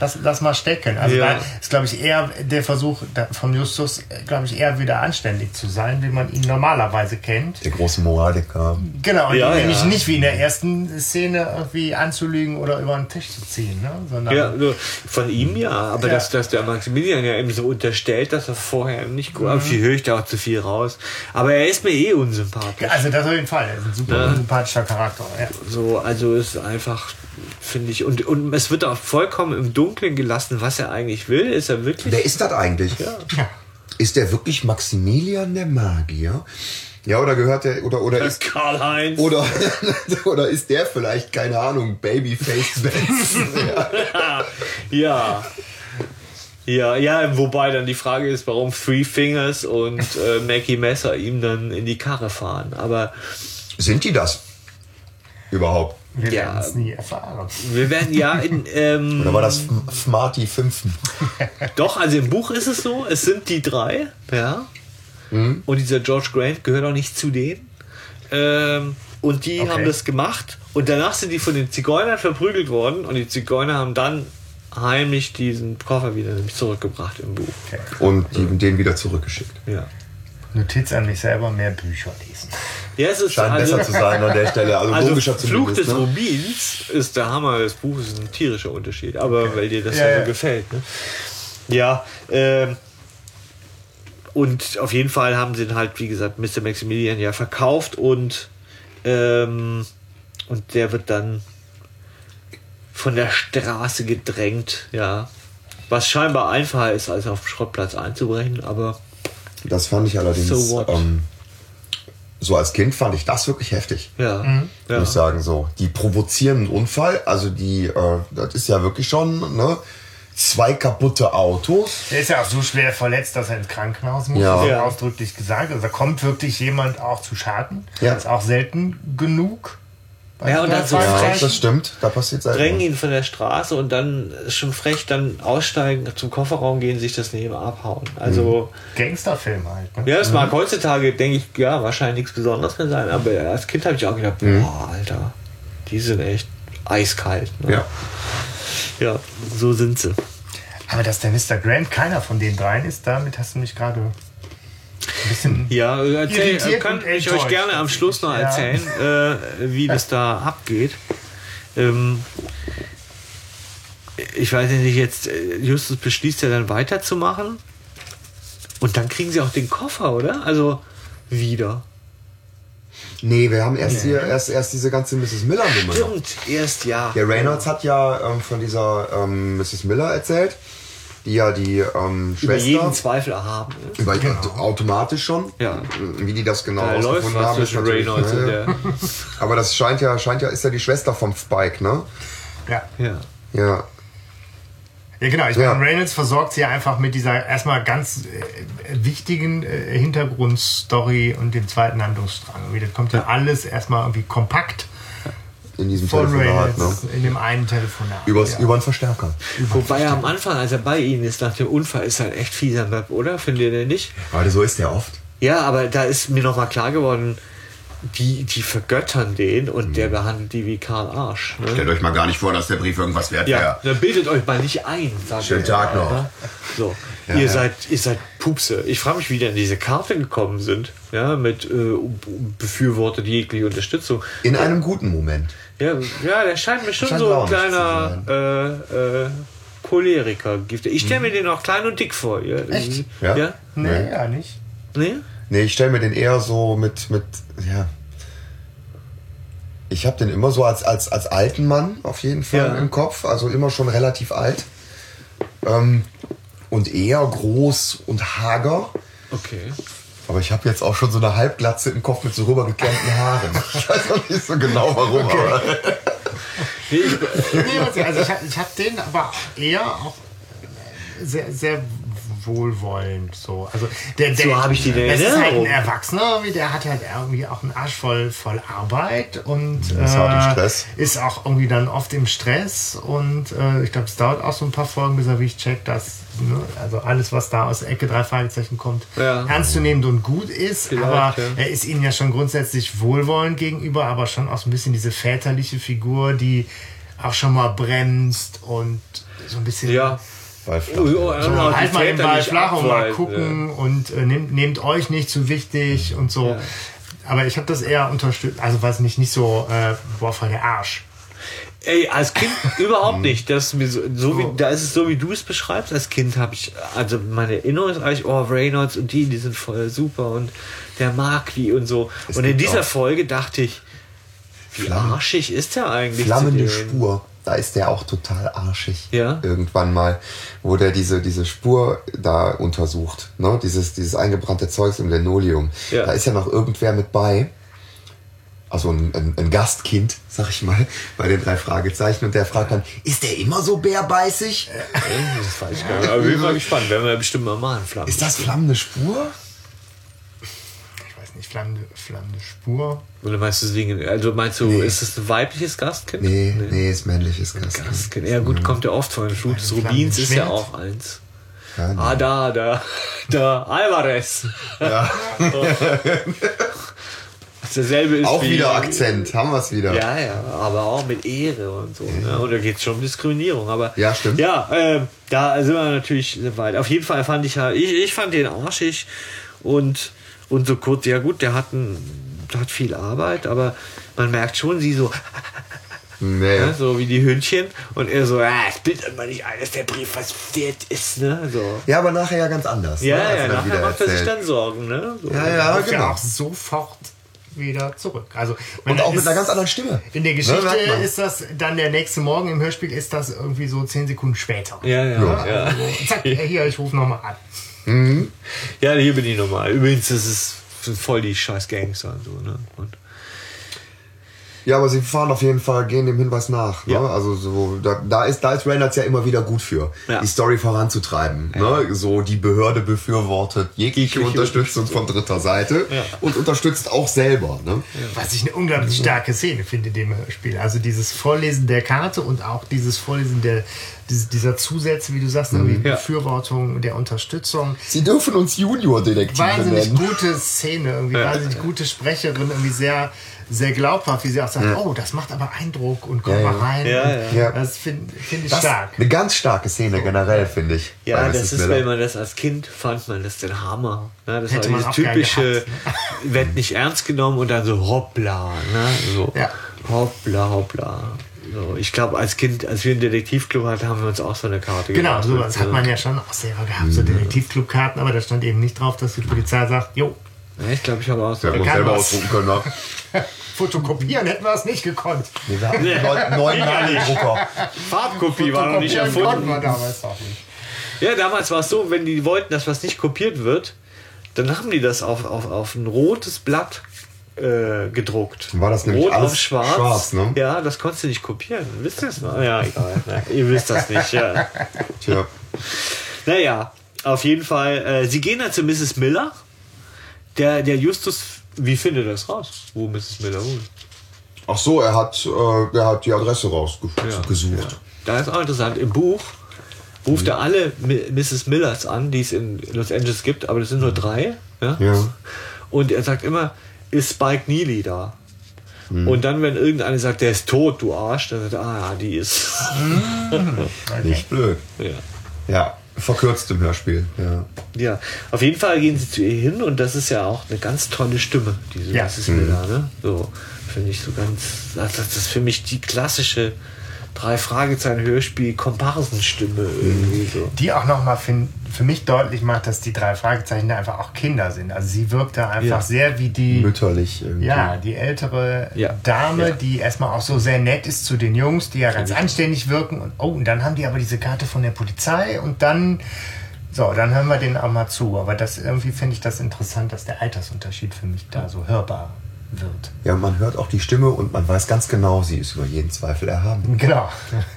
lass, lass mal stecken. Also Ja. da ist, glaube ich, eher der Versuch von Justus, glaube ich, eher wieder anständig zu sein, wie man ihn normalerweise kennt. Der große Moraliker. Genau, und Ja, nämlich ja. nicht wie in der ersten Szene irgendwie anzulügen oder über den Tisch zu ziehen, ne? sondern Ja, nur von ihm ja, aber Ja. Dass, dass der Maximilian ja eben so unterstellt, dass er vorher nicht gut, mhm. höre ich da auch zu viel raus. Aber er ist mir eh unsympathisch. also das auf jeden Fall, er ist ein super sympathischer Charakter. Ja. So, also ist einfach, finde ich, und, und es wird auch vollkommen im Dunkeln gelassen, was er eigentlich will. Ist er wirklich. Wer ist das eigentlich? Ist der wirklich Maximilian der Magier? Ja, oder gehört der, oder, oder ist, Karl-Heinz. oder, *laughs* oder ist der vielleicht, keine Ahnung, Babyface Benson? ja. *laughs* ja. Ja, ja, wobei dann die Frage ist, warum Three Fingers und äh, Mackie Messer ihm dann in die Karre fahren. Aber Sind die das? Überhaupt? Wir Ja. werden es nie erfahren. wir werden ja in. Ähm, *laughs* Oder war das Smarty 5? *laughs* Doch, also im Buch ist es so, es sind die drei, ja. Mhm. Und dieser George Grant gehört auch nicht zu denen. Ähm, und die Okay. haben das gemacht und danach sind die von den Zigeunern verprügelt worden und die Zigeuner haben dann heimlich diesen Koffer wieder nämlich zurückgebracht im Buch. Und die, den wieder zurückgeschickt. Ja. Notiz an mich selber, mehr Bücher lesen. Ja, es ist Scheint also, besser zu sein an der Stelle. Also, *laughs* also logischer Fluch des. Ne? Rubins ist der Hammer des Buches, ist ein tierischer Unterschied, aber weil dir das Ja, ja, so ja. gefällt. Ne? Ja, ähm, und auf jeden Fall haben sie ihn halt, wie gesagt, Mr. Maximilian ja verkauft und, ähm, und der wird dann von der Straße gedrängt, ja. Was scheinbar einfacher ist, als auf den Schrottplatz einzubrechen, aber Das fand ich allerdings. So what? ähm, so als Kind fand ich das wirklich heftig. ja. ja. Muss ich sagen, so. Die provozieren einen Unfall, also die, äh, das ist ja wirklich schon, ne? Zwei kaputte Autos. Der ist ja auch so schwer verletzt, dass er ins Krankenhaus muss. Ja. Das ist Ja. ausdrücklich gesagt. Also da kommt wirklich jemand auch zu Schaden. Ja. Das ist auch selten genug. Ja, und dann so Ja, frech. das stimmt. Da passiert selten. drängen ihn von der Straße und dann schon frech, dann aussteigen, zum Kofferraum gehen, sich das Leben abhauen. Also, Gangsterfilm halt. Ne? ja, es mag heutzutage, denke ich, ja, wahrscheinlich nichts Besonderes mehr sein, aber als Kind habe ich auch gedacht, boah, Alter, die sind echt eiskalt. Ne? Ja. ja, so sind sie. Aber dass der Mr. Grant keiner von den dreien ist, damit hast du mich gerade. Ja, erzähl, kann ich euch gerne am Schluss noch Ja. erzählen, äh, wie das da abgeht. Ähm, ich weiß ja nicht, jetzt äh, Justus beschließt ja dann weiterzumachen. Und dann kriegen sie auch den Koffer, oder? Also wieder. Nee, wir haben erst hier erst, erst diese ganze Mrs. Miller-Nummer. Stimmt, erst ja. Der Reynolds hat ja ähm, von dieser ähm, Mrs. Miller erzählt, die ja die ähm, Über jeden Schwester Zweifel erhaben. Ne? über automatisch schon. Ja. Wie die das genau Da läuft ausgefunden haben. ist zwischen natürlich, Reynolds und ne, der. Aber das scheint ja, scheint ja, ist ja die Schwester vom Spike, ne? Ja. Ja. Ja. Ja, genau. Ich Ja. meine, Reynolds versorgt sie ja einfach mit dieser erstmal ganz äh, wichtigen äh, Hintergrundstory und dem zweiten Handlungsstrang. Das kommt ja alles erstmal irgendwie kompakt In diesem von Telefonat, ne? In dem einen Telefonat. Übers, ja. Über einen Verstärker. Wobei er am Anfang, als er bei ihnen ist, nach dem Unfall, ist er ein echt fieser Möb, oder? Findet ihr denn nicht? Weil so ist der oft. Ja, aber da ist mir nochmal klar geworden, die, die vergöttern den und der behandelt die wie Karl Arsch. Ne? Stellt euch mal gar nicht vor, dass der Brief irgendwas wert Ja, wäre. dann bildet euch mal nicht ein. Schönen. Tag noch. Ne? So, Ja, ihr ja. seid, ihr seid Pupse. Ich frage mich, wie die an diese Karte gekommen sind. Ja, mit äh, befürwortet jegliche Unterstützung. In einem guten Moment. Ja, ja, der scheint mir schon Scheint so ein kleiner äh, äh, Choleriker. Gift. Ich stelle mir den auch klein und dick vor. Ja? Echt? Ja? Ja? Nee, Nee. ja, nicht. Nee? Nee, ich stelle mir den eher so mit, mit ja. Ich habe den immer so als, als, als alten Mann auf jeden Fall Ja. im Kopf, also immer schon relativ alt. Ähm, und eher groß und hager. Okay. Aber ich habe jetzt auch schon so eine Halbglatze im Kopf mit so rübergekämmten Haaren. *laughs* Ich weiß auch nicht so genau warum, aber. Nee, also ich habe ich hab den aber eher auch sehr, sehr wohlwollend so. Also der, der, So hab ich die in Das ist halt ein Erinnerung. Erwachsener, der hat halt irgendwie auch einen Arsch voll, voll Arbeit und Ist im Stress. ist auch irgendwie dann oft im Stress und äh, ich glaube, es dauert auch so ein paar Folgen, bis er wie ich check, dass ne, also alles, was da aus der Ecke drei Fragezeichen kommt, Ja. ernstzunehmend und gut ist. Vielleicht, aber ja. er ist ihnen ja schon grundsätzlich wohlwollend gegenüber, aber schon auch so ein bisschen diese väterliche Figur, die auch schon mal bremst und so ein bisschen Ja. Bei Oh, oh, so, ja, die halt mal den Ball flach und mal gucken und äh, nehmt, nehmt euch nicht zu wichtig und so. Ja. Aber ich habe das eher unterstützt, also weiß nicht, nicht so, äh, boah, voll der Arsch. Ey, als Kind *laughs* überhaupt nicht. Das ist mir so, so wie, So. da ist es so, wie du es beschreibst. Als Kind habe ich, also meine Erinnerung ist eigentlich, oh, Reynolds und die, die sind voll super und der mag die und so. Es und in dieser auch Folge dachte ich, wie Flammen- arschig ist der eigentlich? Flammende? Spur. Da ist der auch total arschig. Ja. Irgendwann mal, wo der diese, diese Spur da untersucht. Ne? Dieses, dieses eingebrannte Zeugs im Linoleum. Ja. Da ist ja noch irgendwer mit bei. also ein, ein, ein Gastkind, sag ich mal, bei den drei Fragezeichen und der fragt dann, ist der immer so bärbeißig? Das weiß ich gar nicht. Aber bin mal gespannt. Werden wir bestimmt mal machen, Flammen. Ist das flammende Spur? Nicht, flammende, flammende Spur. Oder meinst du Singen? Also meinst du, ist es ein weibliches Gastkind? Nee, nee, ist männliches Gastkind. Gastkind. Ja gut, kommt ja oft vor. Im Schuh des Rubins ist ja auch eins. Ja, nee. Ah, da, da, da, Alvarez. Ja. *laughs* *laughs* Das derselbe ist Auch wie, wieder Akzent, haben wir es wieder. Ja, ja, aber auch mit Ehre und so. Ne? Und da geht es schon um Diskriminierung. Aber Ja, stimmt. Ja, ähm, da sind wir natürlich weit. Auf jeden Fall fand ich ja, ich, ich fand den arschig und, und so kurz, ja gut, der hat, ein, hat viel Arbeit, aber man merkt schon, sie so, Nee. ne, so wie die Hündchen und er so, ah, es bildet man nicht ein, dass der Brief was wert ist, ne? So. Ja, aber nachher ja ganz anders. Ja, ne, ja, er nachher macht er sich erzählt. dann Sorgen, ne? So. Ja, ja, ja genau. auch sofort wieder zurück. Also, Und auch mit einer ganz anderen Stimme. In der Ne, Geschichte man. ist das dann der nächste Morgen im Hörspiel ist das irgendwie so zehn Sekunden später. Ja, ja, ja. Ja, also, zack, hier, ich rufe nochmal an. Ja, hier bin ich nochmal. Übrigens, das ist voll die scheiß Gangster und so, ne? Und Ja, aber sie fahren auf jeden Fall, gehen dem Hinweis nach. Ne? Ja. Also so, da, da ist, da ist Reynolds ja immer wieder gut für, Ja. die Story voranzutreiben. Ne? So die Behörde befürwortet jegliche Unterstützung von dritter Seite Ja. und unterstützt auch selber. Ne? Was ich eine unglaublich starke Szene finde in dem Hörspiel. Also dieses Vorlesen der Karte und auch dieses Vorlesen der, dieser Zusätze, wie du sagst, irgendwie Ja. Befürwortung der Unterstützung. Sie dürfen uns Junior-Detektive Wahnsinnig nennen. gute Szene, irgendwie wahnsinnig gute Sprecherin, irgendwie sehr, sehr glaubhaft, wie sie auch sagt, oh, das macht aber Eindruck und komm Ja, mal ja. rein. Ja, Und ja. Das finde find ich Das stark. Eine ganz starke Szene generell, finde ich. Ja, das Mrs. ist, Miller. wenn man das als Kind fand, man das den Hammer. Ne? Das Hätte war man dieses typische, gehabt, *laughs* wird nicht ernst genommen und dann so hoppla. Ne? So, Ja. Hoppla, hoppla. So, ich glaube, als Kind, als wir einen Detektivclub hatten, haben wir uns auch so eine Karte Genau, gemacht. sowas hat man ja schon auch selber gehabt, so Detektivclubkarten, aber da stand eben nicht drauf, dass die Polizei sagt, jo, Ja, ich glaube, ich habe. Ja, man kann selber was. ausdrucken können. Ne? *laughs* fotokopieren hätten wir es nicht gekonnt. Wir hatten einen neuen- Nadel-Drucker. Farbkopie war noch nicht konnten wir erfunden. damals auch nicht. Ja, damals war es so, wenn die wollten, dass was nicht kopiert wird, dann haben die das auf, auf, auf ein rotes Blatt äh, gedruckt. War das nämlich Rot alles auf schwarz. schwarz, ne? Ja, das konntest du nicht kopieren. Wisst ihr das noch? Ja, egal. Ihr wisst das nicht, ja. Tja. Naja, auf jeden Fall. Äh, sie gehen dann zu Mrs. Miller. Der, der Justus, wie findet er das raus, wo Mrs. Miller wohnt? Ach so, er hat, äh, er hat die Adresse rausgesucht. Ja. Da ist auch interessant, im Buch ruft er alle Mrs. Millers an, die es in Los Angeles gibt, aber das sind nur drei. Ja? Ja. Und er sagt immer, ist Spike Neely da? Und dann, wenn irgendeiner sagt, der ist tot, du Arsch, dann sagt er, ah ja, die ist. *laughs* Nicht blöd. ja. Ja, verkürzt im Hörspiel. Ja. ja, auf jeden Fall gehen sie zu ihr hin und das ist ja auch eine ganz tolle Stimme, diese Ja. Mrs. Miller. Ne? So, finde ich so ganz. Das, ist für mich die klassische drei Fragezeichen Hörspiel Komparsenstimme irgendwie so. Die auch nochmal für, für mich deutlich macht, dass die drei Fragezeichen da einfach auch Kinder sind. Also sie wirkt da einfach Ja. sehr wie die, Mütterlich irgendwie. ja, die ältere Ja. Dame, Ja. die erstmal auch so sehr nett ist zu den Jungs, die ja ganz anständig wirken. Und oh, und dann haben die aber diese Karte von der Polizei und dann, so, dann hören wir den auch mal zu. Aber das irgendwie finde ich das interessant, dass der Altersunterschied für mich da so hörbar wird. Ja, man hört auch die Stimme und man weiß ganz genau, sie ist über jeden Zweifel erhaben. Genau.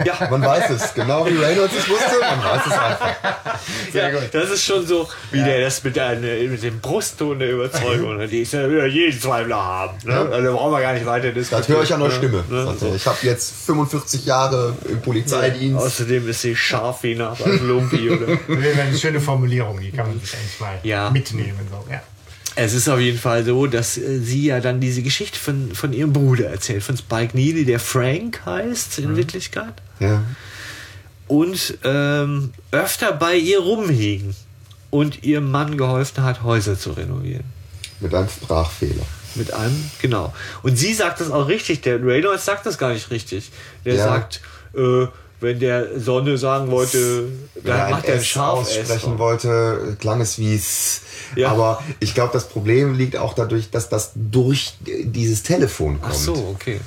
Ja, Man weiß es, genau wie Reynolds es wusste, man weiß es einfach. ja das ist schon so, wie der das mit, der, mit dem Brustton der Überzeugung, ne? die ist ja über jeden Zweifel haben. Ne? Also da brauchen wir gar nicht weiter diskutieren. Das höre ich an der ne? Stimme. Ne? Ich habe jetzt 45 Jahre im Polizeidienst. Außerdem ist sie scharf wie nach einem Lumpi. Oder? Das wäre eine schöne Formulierung, die kann man sich eigentlich mal Ja. mitnehmen. So. Ja. Es ist auf jeden Fall so, dass äh, sie ja dann diese Geschichte von, von ihrem Bruder erzählt, von Spike Neely, der Frank heißt in Wirklichkeit. Ja. Und ähm, öfter bei ihr rumhing und ihrem Mann geholfen hat, Häuser zu renovieren. Mit einem Sprachfehler. Mit einem, genau. Und sie sagt das auch richtig. Der Reynolds sagt das gar nicht richtig. Der Ja. sagt, äh, wenn der Sonne sagen wollte, dann er macht er S Scharf aussprechen wollte, klang es wie S. Ja. Aber ich glaube, das Problem liegt auch dadurch, dass das durch dieses Telefon kommt. Ach so, okay.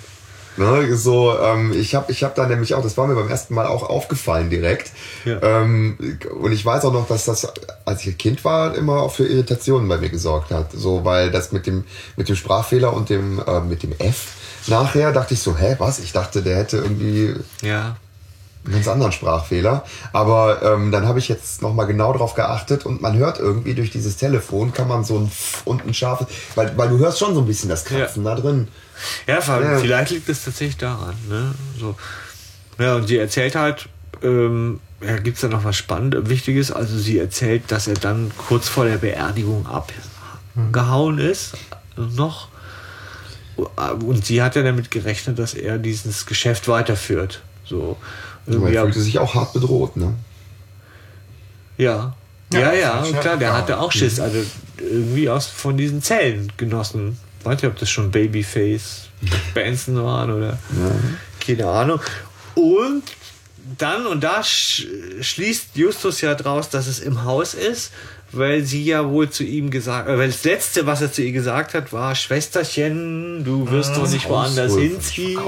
Ne, so, ähm, ich habe ich hab da nämlich auch, das war mir beim ersten Mal auch aufgefallen direkt. Ja. Ähm, und ich weiß auch noch, dass das, als ich Kind war, immer auch für Irritationen bei mir gesorgt hat. So, weil das mit dem, mit dem Sprachfehler und dem, äh, mit dem F nachher dachte ich so, hä, was? Ich dachte, der hätte irgendwie Ja. Einen ganz anderen Sprachfehler. Aber ähm, dann habe ich jetzt nochmal genau drauf geachtet und man hört irgendwie durch dieses Telefon, kann man so ein F und ein scharfes, weil, weil du hörst schon so ein bisschen das Kratzen da drin. Ja, Ja. vielleicht liegt es tatsächlich daran. Ne? So. Ja, und sie erzählt halt, ähm, ja, gibt es da noch was Spannendes, Wichtiges? Also sie erzählt, dass er dann kurz vor der Beerdigung abgehauen ist, noch. Und sie hat ja damit gerechnet, dass er dieses Geschäft weiterführt. So. Irgendwie, fühlte sich auch hart bedroht, ne? ja. Ja, Ja, ja, klar, der ja- hatte auch Schiss, also irgendwie aus von diesen Zellen genossen. Weiß nicht, ob das schon Babyface *laughs* Benson waren oder keine Ahnung. Und dann, und da sch schließt Justus ja draus, dass es im Haus ist, weil sie ja wohl zu ihm gesagt, äh, weil das letzte, was er zu ihr gesagt hat, war Schwesterchen, du wirst doch nicht woanders hinziehen,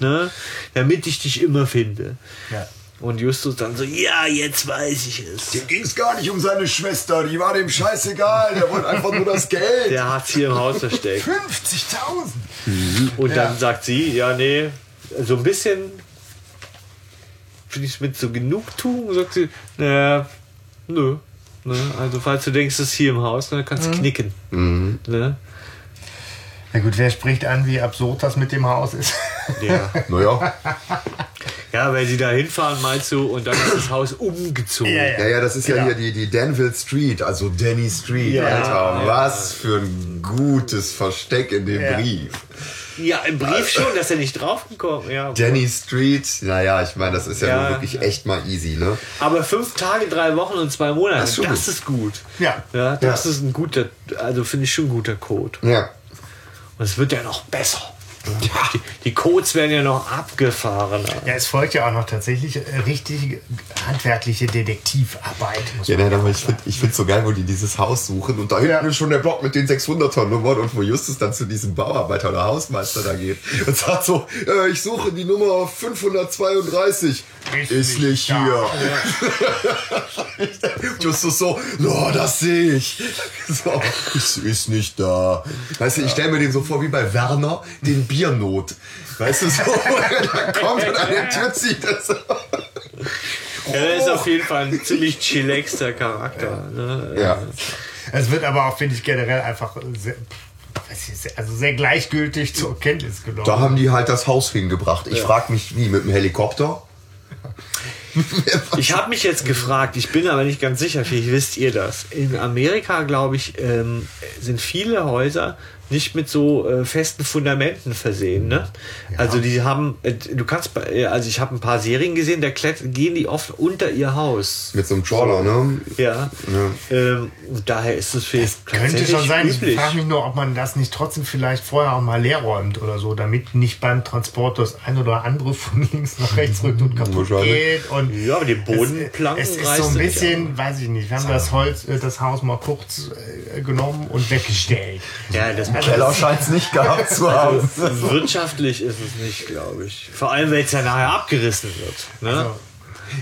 ne, damit ich dich immer finde. Ja. Und Justus dann so, ja, jetzt weiß ich es. Dem ging es gar nicht um seine Schwester, die war dem scheißegal, der wollte einfach nur das Geld. Der hat sie im Haus versteckt. 50.000! Und Ja. dann sagt sie, ja, nee, so ein bisschen finde ich es mit so Genugtuung, sagt sie, naja, nö. Ne? Also falls du denkst, es ist hier im Haus, dann kannst du knicken. Ne? Na gut, wer spricht an, wie absurd das mit dem Haus ist? Ja. *laughs* Naja, ja, weil sie da hinfahren, meinst du, und dann ist das Haus umgezogen. Ja, ja, ja, das ist ja Genau. hier die, die Danville Street, also Danny Street, Ja, Alter. ja. Was für ein gutes Versteck in dem Ja. Brief. Ja, im Brief schon, dass er nicht draufgekommen ja. Danny Street, naja, ich meine, das ist ja, Ja, nur wirklich ja. echt mal easy, ne? Aber fünf Tage, drei Wochen und zwei Monate, Das das, ist schon ist gut. Ja. Ja, das Ja. ist ein guter, also finde ich schon ein guter Code. Ja. Und es wird ja noch besser. Die, die Codes werden ja noch abgefahrener. Ja, es folgt ja auch noch tatsächlich äh, richtig handwerkliche Detektivarbeit. Muss Ja, man nein, aber ich finde ich find so geil, wo die dieses Haus suchen und da hinten Ja. ist schon der Block mit den 600er Nummern und wo Justus dann zu diesem Bauarbeiter oder Hausmeister da geht und sagt so, äh, ich suche die Nummer 532. Ist Ist, nicht da. hier. *laughs* Justus so, no, das sehe ich. So, *laughs* es ist nicht da. Weißt du, ich stelle mir den so vor wie bei Werner, den Biernot. Weißt du, so, *laughs* da kommt und an der Tür zieht er so. Ja, er ist auf jeden Fall ein ziemlich chillaxter Charakter. Ne? Ja. Es wird aber auch, finde ich, generell einfach sehr, weiß ich, sehr- also sehr gleichgültig zur Kenntnis genommen. Da haben die halt das Haus hingebracht. Ich frag mich, wie, mit dem Helikopter? Ich habe mich jetzt gefragt, ich bin aber nicht ganz sicher, vielleicht wisst ihr das. In Amerika, glaube ich, ähm, sind viele Häuser nicht mit so äh, festen Fundamenten versehen. Ne? Also die haben, äh, du kannst, äh, also ich habe ein paar Serien gesehen, da klett, gehen die oft unter ihr Haus. Mit so einem Trawler, ne? Ja. Ähm, und daher ist es vielleicht Könnte tatsächlich schon sein. üblich. Ich frage mich nur, ob man das nicht trotzdem vielleicht vorher auch mal leer räumt oder so, damit nicht beim Transport das ein oder andere von links nach rechts rückt und kaputt geht. Und Ja, aber die Bodenplanken Es, es ist so ein bisschen, weiß ich nicht, wir haben das Holz, äh, das Haus mal kurz äh, genommen und weggestellt. Ja, das Keller scheint es nicht gehabt *laughs* zu haben. Wirtschaftlich ist es nicht, glaube ich. Vor allem, wenn es ja nachher abgerissen wird. Ne? Also,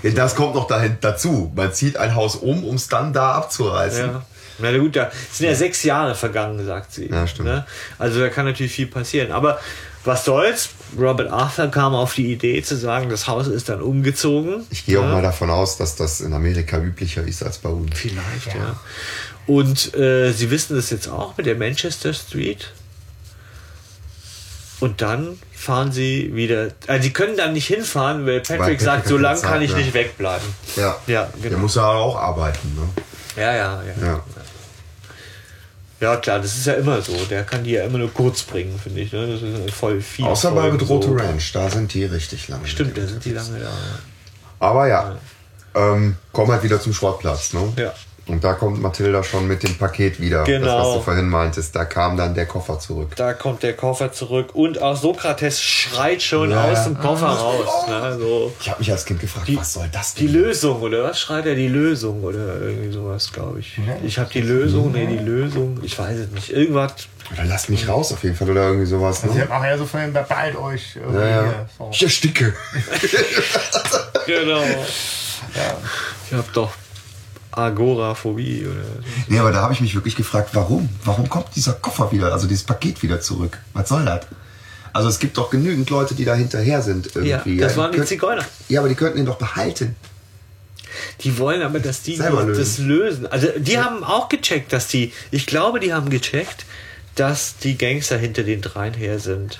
Ja, das kommt noch dahin, dazu. Man zieht ein Haus um, um es dann da abzureißen. Ja. Na gut, da sind ja sechs Jahre vergangen, sagt sie. Ja, stimmt. Ne? Also da kann natürlich viel passieren. Aber was soll's? Robert Arthur kam auf die Idee zu sagen, das Haus ist dann umgezogen. Ich gehe auch Ja. mal davon aus, dass das in Amerika üblicher ist als bei uns. Vielleicht, ja. Und äh, Sie wissen das jetzt auch mit der Manchester Street. Und dann fahren Sie wieder. Also Sie können dann nicht hinfahren, weil Patrick, Patrick sagt, so lange kann ich mehr. nicht wegbleiben. Ja. Ja, Der genau. muss ja auch arbeiten. Ne? Ja, ja, ja. Ja. Ja, klar, das ist ja immer so. Der kann die ja immer nur kurz bringen, finde ich. Ne? Das ist voll viel. Außer bei Bedrohte so. Ranch, da sind die richtig lange. Stimmt, da sind die lange da. Aber ja, ähm, komm halt wieder zum Sportplatz. Ne? Ja. Und da kommt Mathilda schon mit dem Paket wieder. Das, was Genau. du vorhin meintest. Da kam dann der Koffer zurück. Da kommt der Koffer zurück und auch Sokrates schreit schon Ja. aus dem Koffer raus. Ne, so. Ich habe mich als Kind gefragt, was soll das Die denn? Lösung, oder was schreit er? Die Lösung oder irgendwie sowas, glaube ich. Ich habe die Lösung, nee, die Lösung, ich weiß es nicht. Irgendwas. Oder lass mich raus auf jeden Fall oder irgendwie sowas. Ne? haben auch eher so vorhin beeilt euch. irgendwie Ja, ja. so. *laughs* Ich ersticke. Genau. Ich habe doch Agoraphobie oder. Nee, aber da habe ich mich wirklich gefragt, warum? Warum kommt dieser Koffer wieder, also dieses Paket wieder zurück? Was soll das? Also es gibt doch genügend Leute, die da hinterher sind Ja, irgendwie. das waren die Zigeuner. Ja, aber die könnten ihn doch behalten. Die wollen aber, dass die das lösen. Also die haben auch gecheckt, dass die, ich glaube, die haben gecheckt, dass die Gangster hinter den dreien her sind.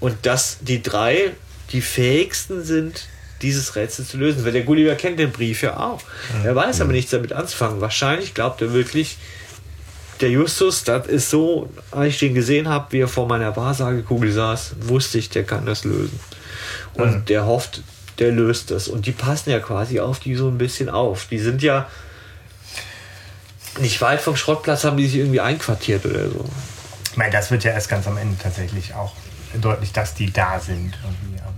Und dass die drei die fähigsten sind, dieses Rätsel zu lösen. Weil der Gulliver kennt den Brief ja auch. Er weiß aber nichts damit anzufangen. Wahrscheinlich glaubt er wirklich, der Justus, das ist so, als ich den gesehen habe, wie er vor meiner Wahrsagekugel saß, wusste ich, der kann das lösen. Und der hofft, der löst das. Und die passen ja quasi auf die so ein bisschen auf. Die sind ja nicht weit vom Schrottplatz, haben die sich irgendwie einquartiert oder so. Ich meine, das wird ja erst ganz am Ende tatsächlich auch deutlich, dass die da sind.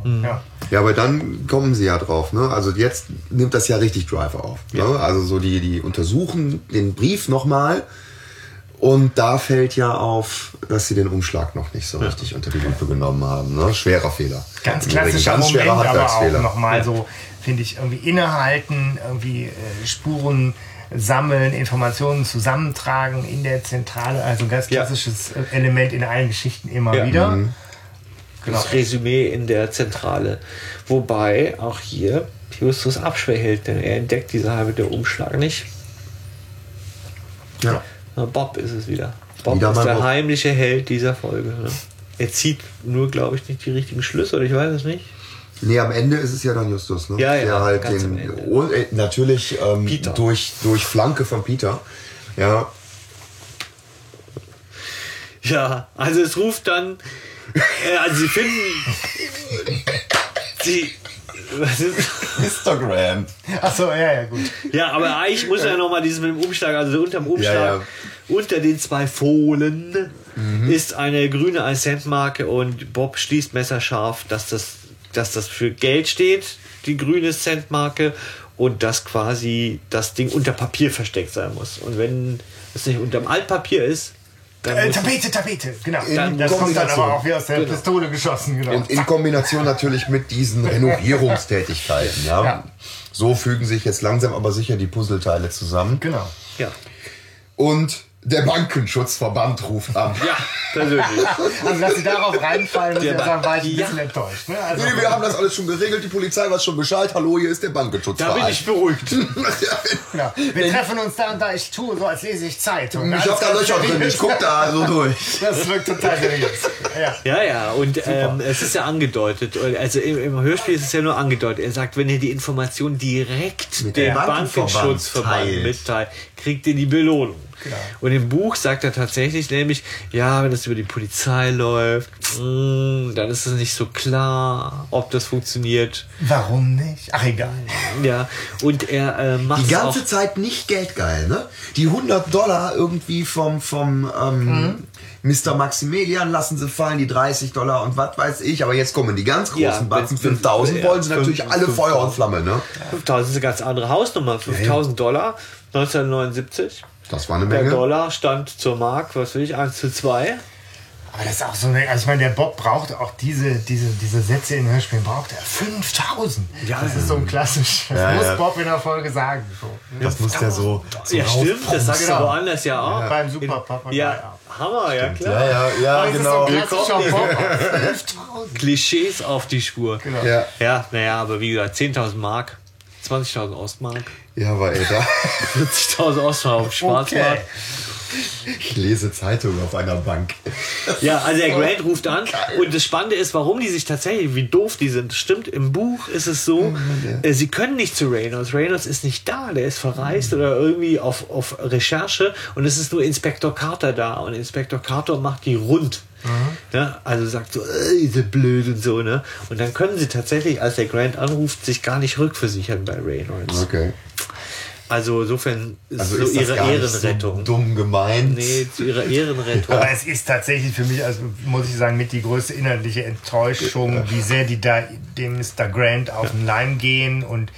Mhm. ja. Ja, aber dann kommen sie ja drauf. Ne? Also jetzt nimmt das ja richtig Driver auf. Ne? Also so die, die untersuchen den Brief nochmal und da fällt ja auf, dass sie den Umschlag noch nicht so richtig unter die Lupe genommen haben. Ne? Schwerer Fehler. Ganz klassischer ganz Moment, schwerer aber auch Handwerksfehler. nochmal so, finde ich, irgendwie innehalten, irgendwie äh, Spuren sammeln, Informationen zusammentragen in der Zentrale. Also ein ganz Ja. klassisches äh, Element in allen Geschichten immer Ja. wieder. Mhm. Genau. Das Resümee in der Zentrale. Wobei auch hier Justus abschwächelt, denn er entdeckt diese halbe der Umschlag nicht. Ja. Na, Bob ist es wieder. Bob Wieder ist der Bob. heimliche Held dieser Folge. Ne? Er zieht nur, glaube ich, nicht die richtigen Schlüsse, oder ich weiß es nicht. Nee, am Ende ist es ja dann Justus, ne? Ja, ja, Der halt den, äh, natürlich ähm. Durch, durch Flanke von Peter. Ja, Ja, also es ruft dann, also sie finden, sie, was ist, Instagram. Achso, ja, ja, gut. ja, aber eigentlich muss er nochmal dieses mit dem Umschlag, also unterm Umschlag, Ja, ja. unter den zwei Fohlen ist eine grüne 1 Cent Marke und Bob schließt messerscharf, dass das, dass das für Geld steht, die grüne Centmarke und dass quasi das Ding unter Papier versteckt sein muss. Und wenn es nicht unterm Altpapier ist, Äh, Tapete, Tapete, genau. In das kommt dann aber auch wie aus der Genau. Pistole geschossen, genau. Und in Kombination natürlich mit diesen *laughs* Renovierungstätigkeiten. Ja? Ja. So fügen sich jetzt langsam aber sicher die Puzzleteile zusammen. genau. ja, Und der Bankenschutzverband ruft an. ja, persönlich. Also, dass sie darauf reinfallen, muss ich Der ja sagen, war ich ein Ja. bisschen enttäuscht. Ne? Also, Nee, wir haben das alles schon geregelt, die Polizei weiß schon Bescheid. Hallo, hier ist der Da Bankenschutzverein. bin ich beruhigt. *laughs* genau. Wir treffen uns da und da. Ich tue so, als lese ich Zeitung. ich hab da Löcher drin, ich guck da so durch. Das wirkt total seriös. Ja. Ja, ja, und ähm, es ist ja angedeutet, also im, im Hörspiel ist es ja nur angedeutet. Er sagt, wenn ihr die Information direkt Mit dem Bankenschutzverband teilt. mitteilt, kriegt ihr die Belohnung. Genau. Und im Buch sagt er tatsächlich nämlich, ja, wenn das über die Polizei läuft, mh, dann ist es nicht so klar, ob das funktioniert. Warum nicht? Ach, egal. Ja, und er äh, macht Die es ganze auch, Zeit nicht geldgeil, ne? Die 100 Dollar irgendwie vom, vom ähm, Mr. Maximilian lassen sie fallen, die 30 Dollar und was weiß ich. Aber jetzt kommen die ganz großen Ja, Batzen, wenn- 5000, ja, wollen sie natürlich fünf- alle 5000. Feuer und Flamme, ne? 5000 ist eine ganz andere Hausnummer. 5000 Dollar 1979. Das war eine Der Menge. Dollar stand zur Mark, was will ich, 1 zu 2. Aber das ist auch so eine, also ich meine, der Bob braucht auch diese, diese, diese Sätze in Hörspielen, braucht er 5000. Ja, das ja. ist so ein klassisch, das Ja, muss ja. Bob in der Folge sagen. So. Das muss der so. so Ja, stimmt, das sagt er Genau. woanders ja auch. Beim Superpapa. Ja, Hammer, ja klar. Ja, ja, ja, Das genau. ist so ein klassischer Willkommen. Bob. 5000. *laughs* Klischees auf die Spur. Genau. Ja, Ja, naja, aber wie gesagt, 10.000 Mark, 20.000 Ostmark, ja, aber ey, da, *laughs* 40.000 Ostmark auf Schwarzmarkt. ich lese Zeitungen auf einer Bank. Ja, also der Grant ruft an und das Spannende ist, warum die sich tatsächlich, wie doof die sind. Stimmt, im Buch ist es so, äh, sie können nicht zu Reynolds. Reynolds ist nicht da, der ist verreist oder irgendwie auf, auf Recherche und es ist nur Inspektor Carter da und Inspektor Carter macht die rund. Ja, also sagt so, äh, diese blöd und so, ne? Und dann können sie tatsächlich, als der Grant anruft, sich gar nicht rückversichern bei Reynolds. Okay. Also insofern ist Also so ist das ihre gar nicht Ehrenrettung. so dumm gemeint. Nee, zu ihrer Ehrenrettung. Aber es ist tatsächlich für mich, also muss ich sagen, mit die größte inhaltliche Enttäuschung, wie sehr die da dem Mr. Grant auf den Leim gehen und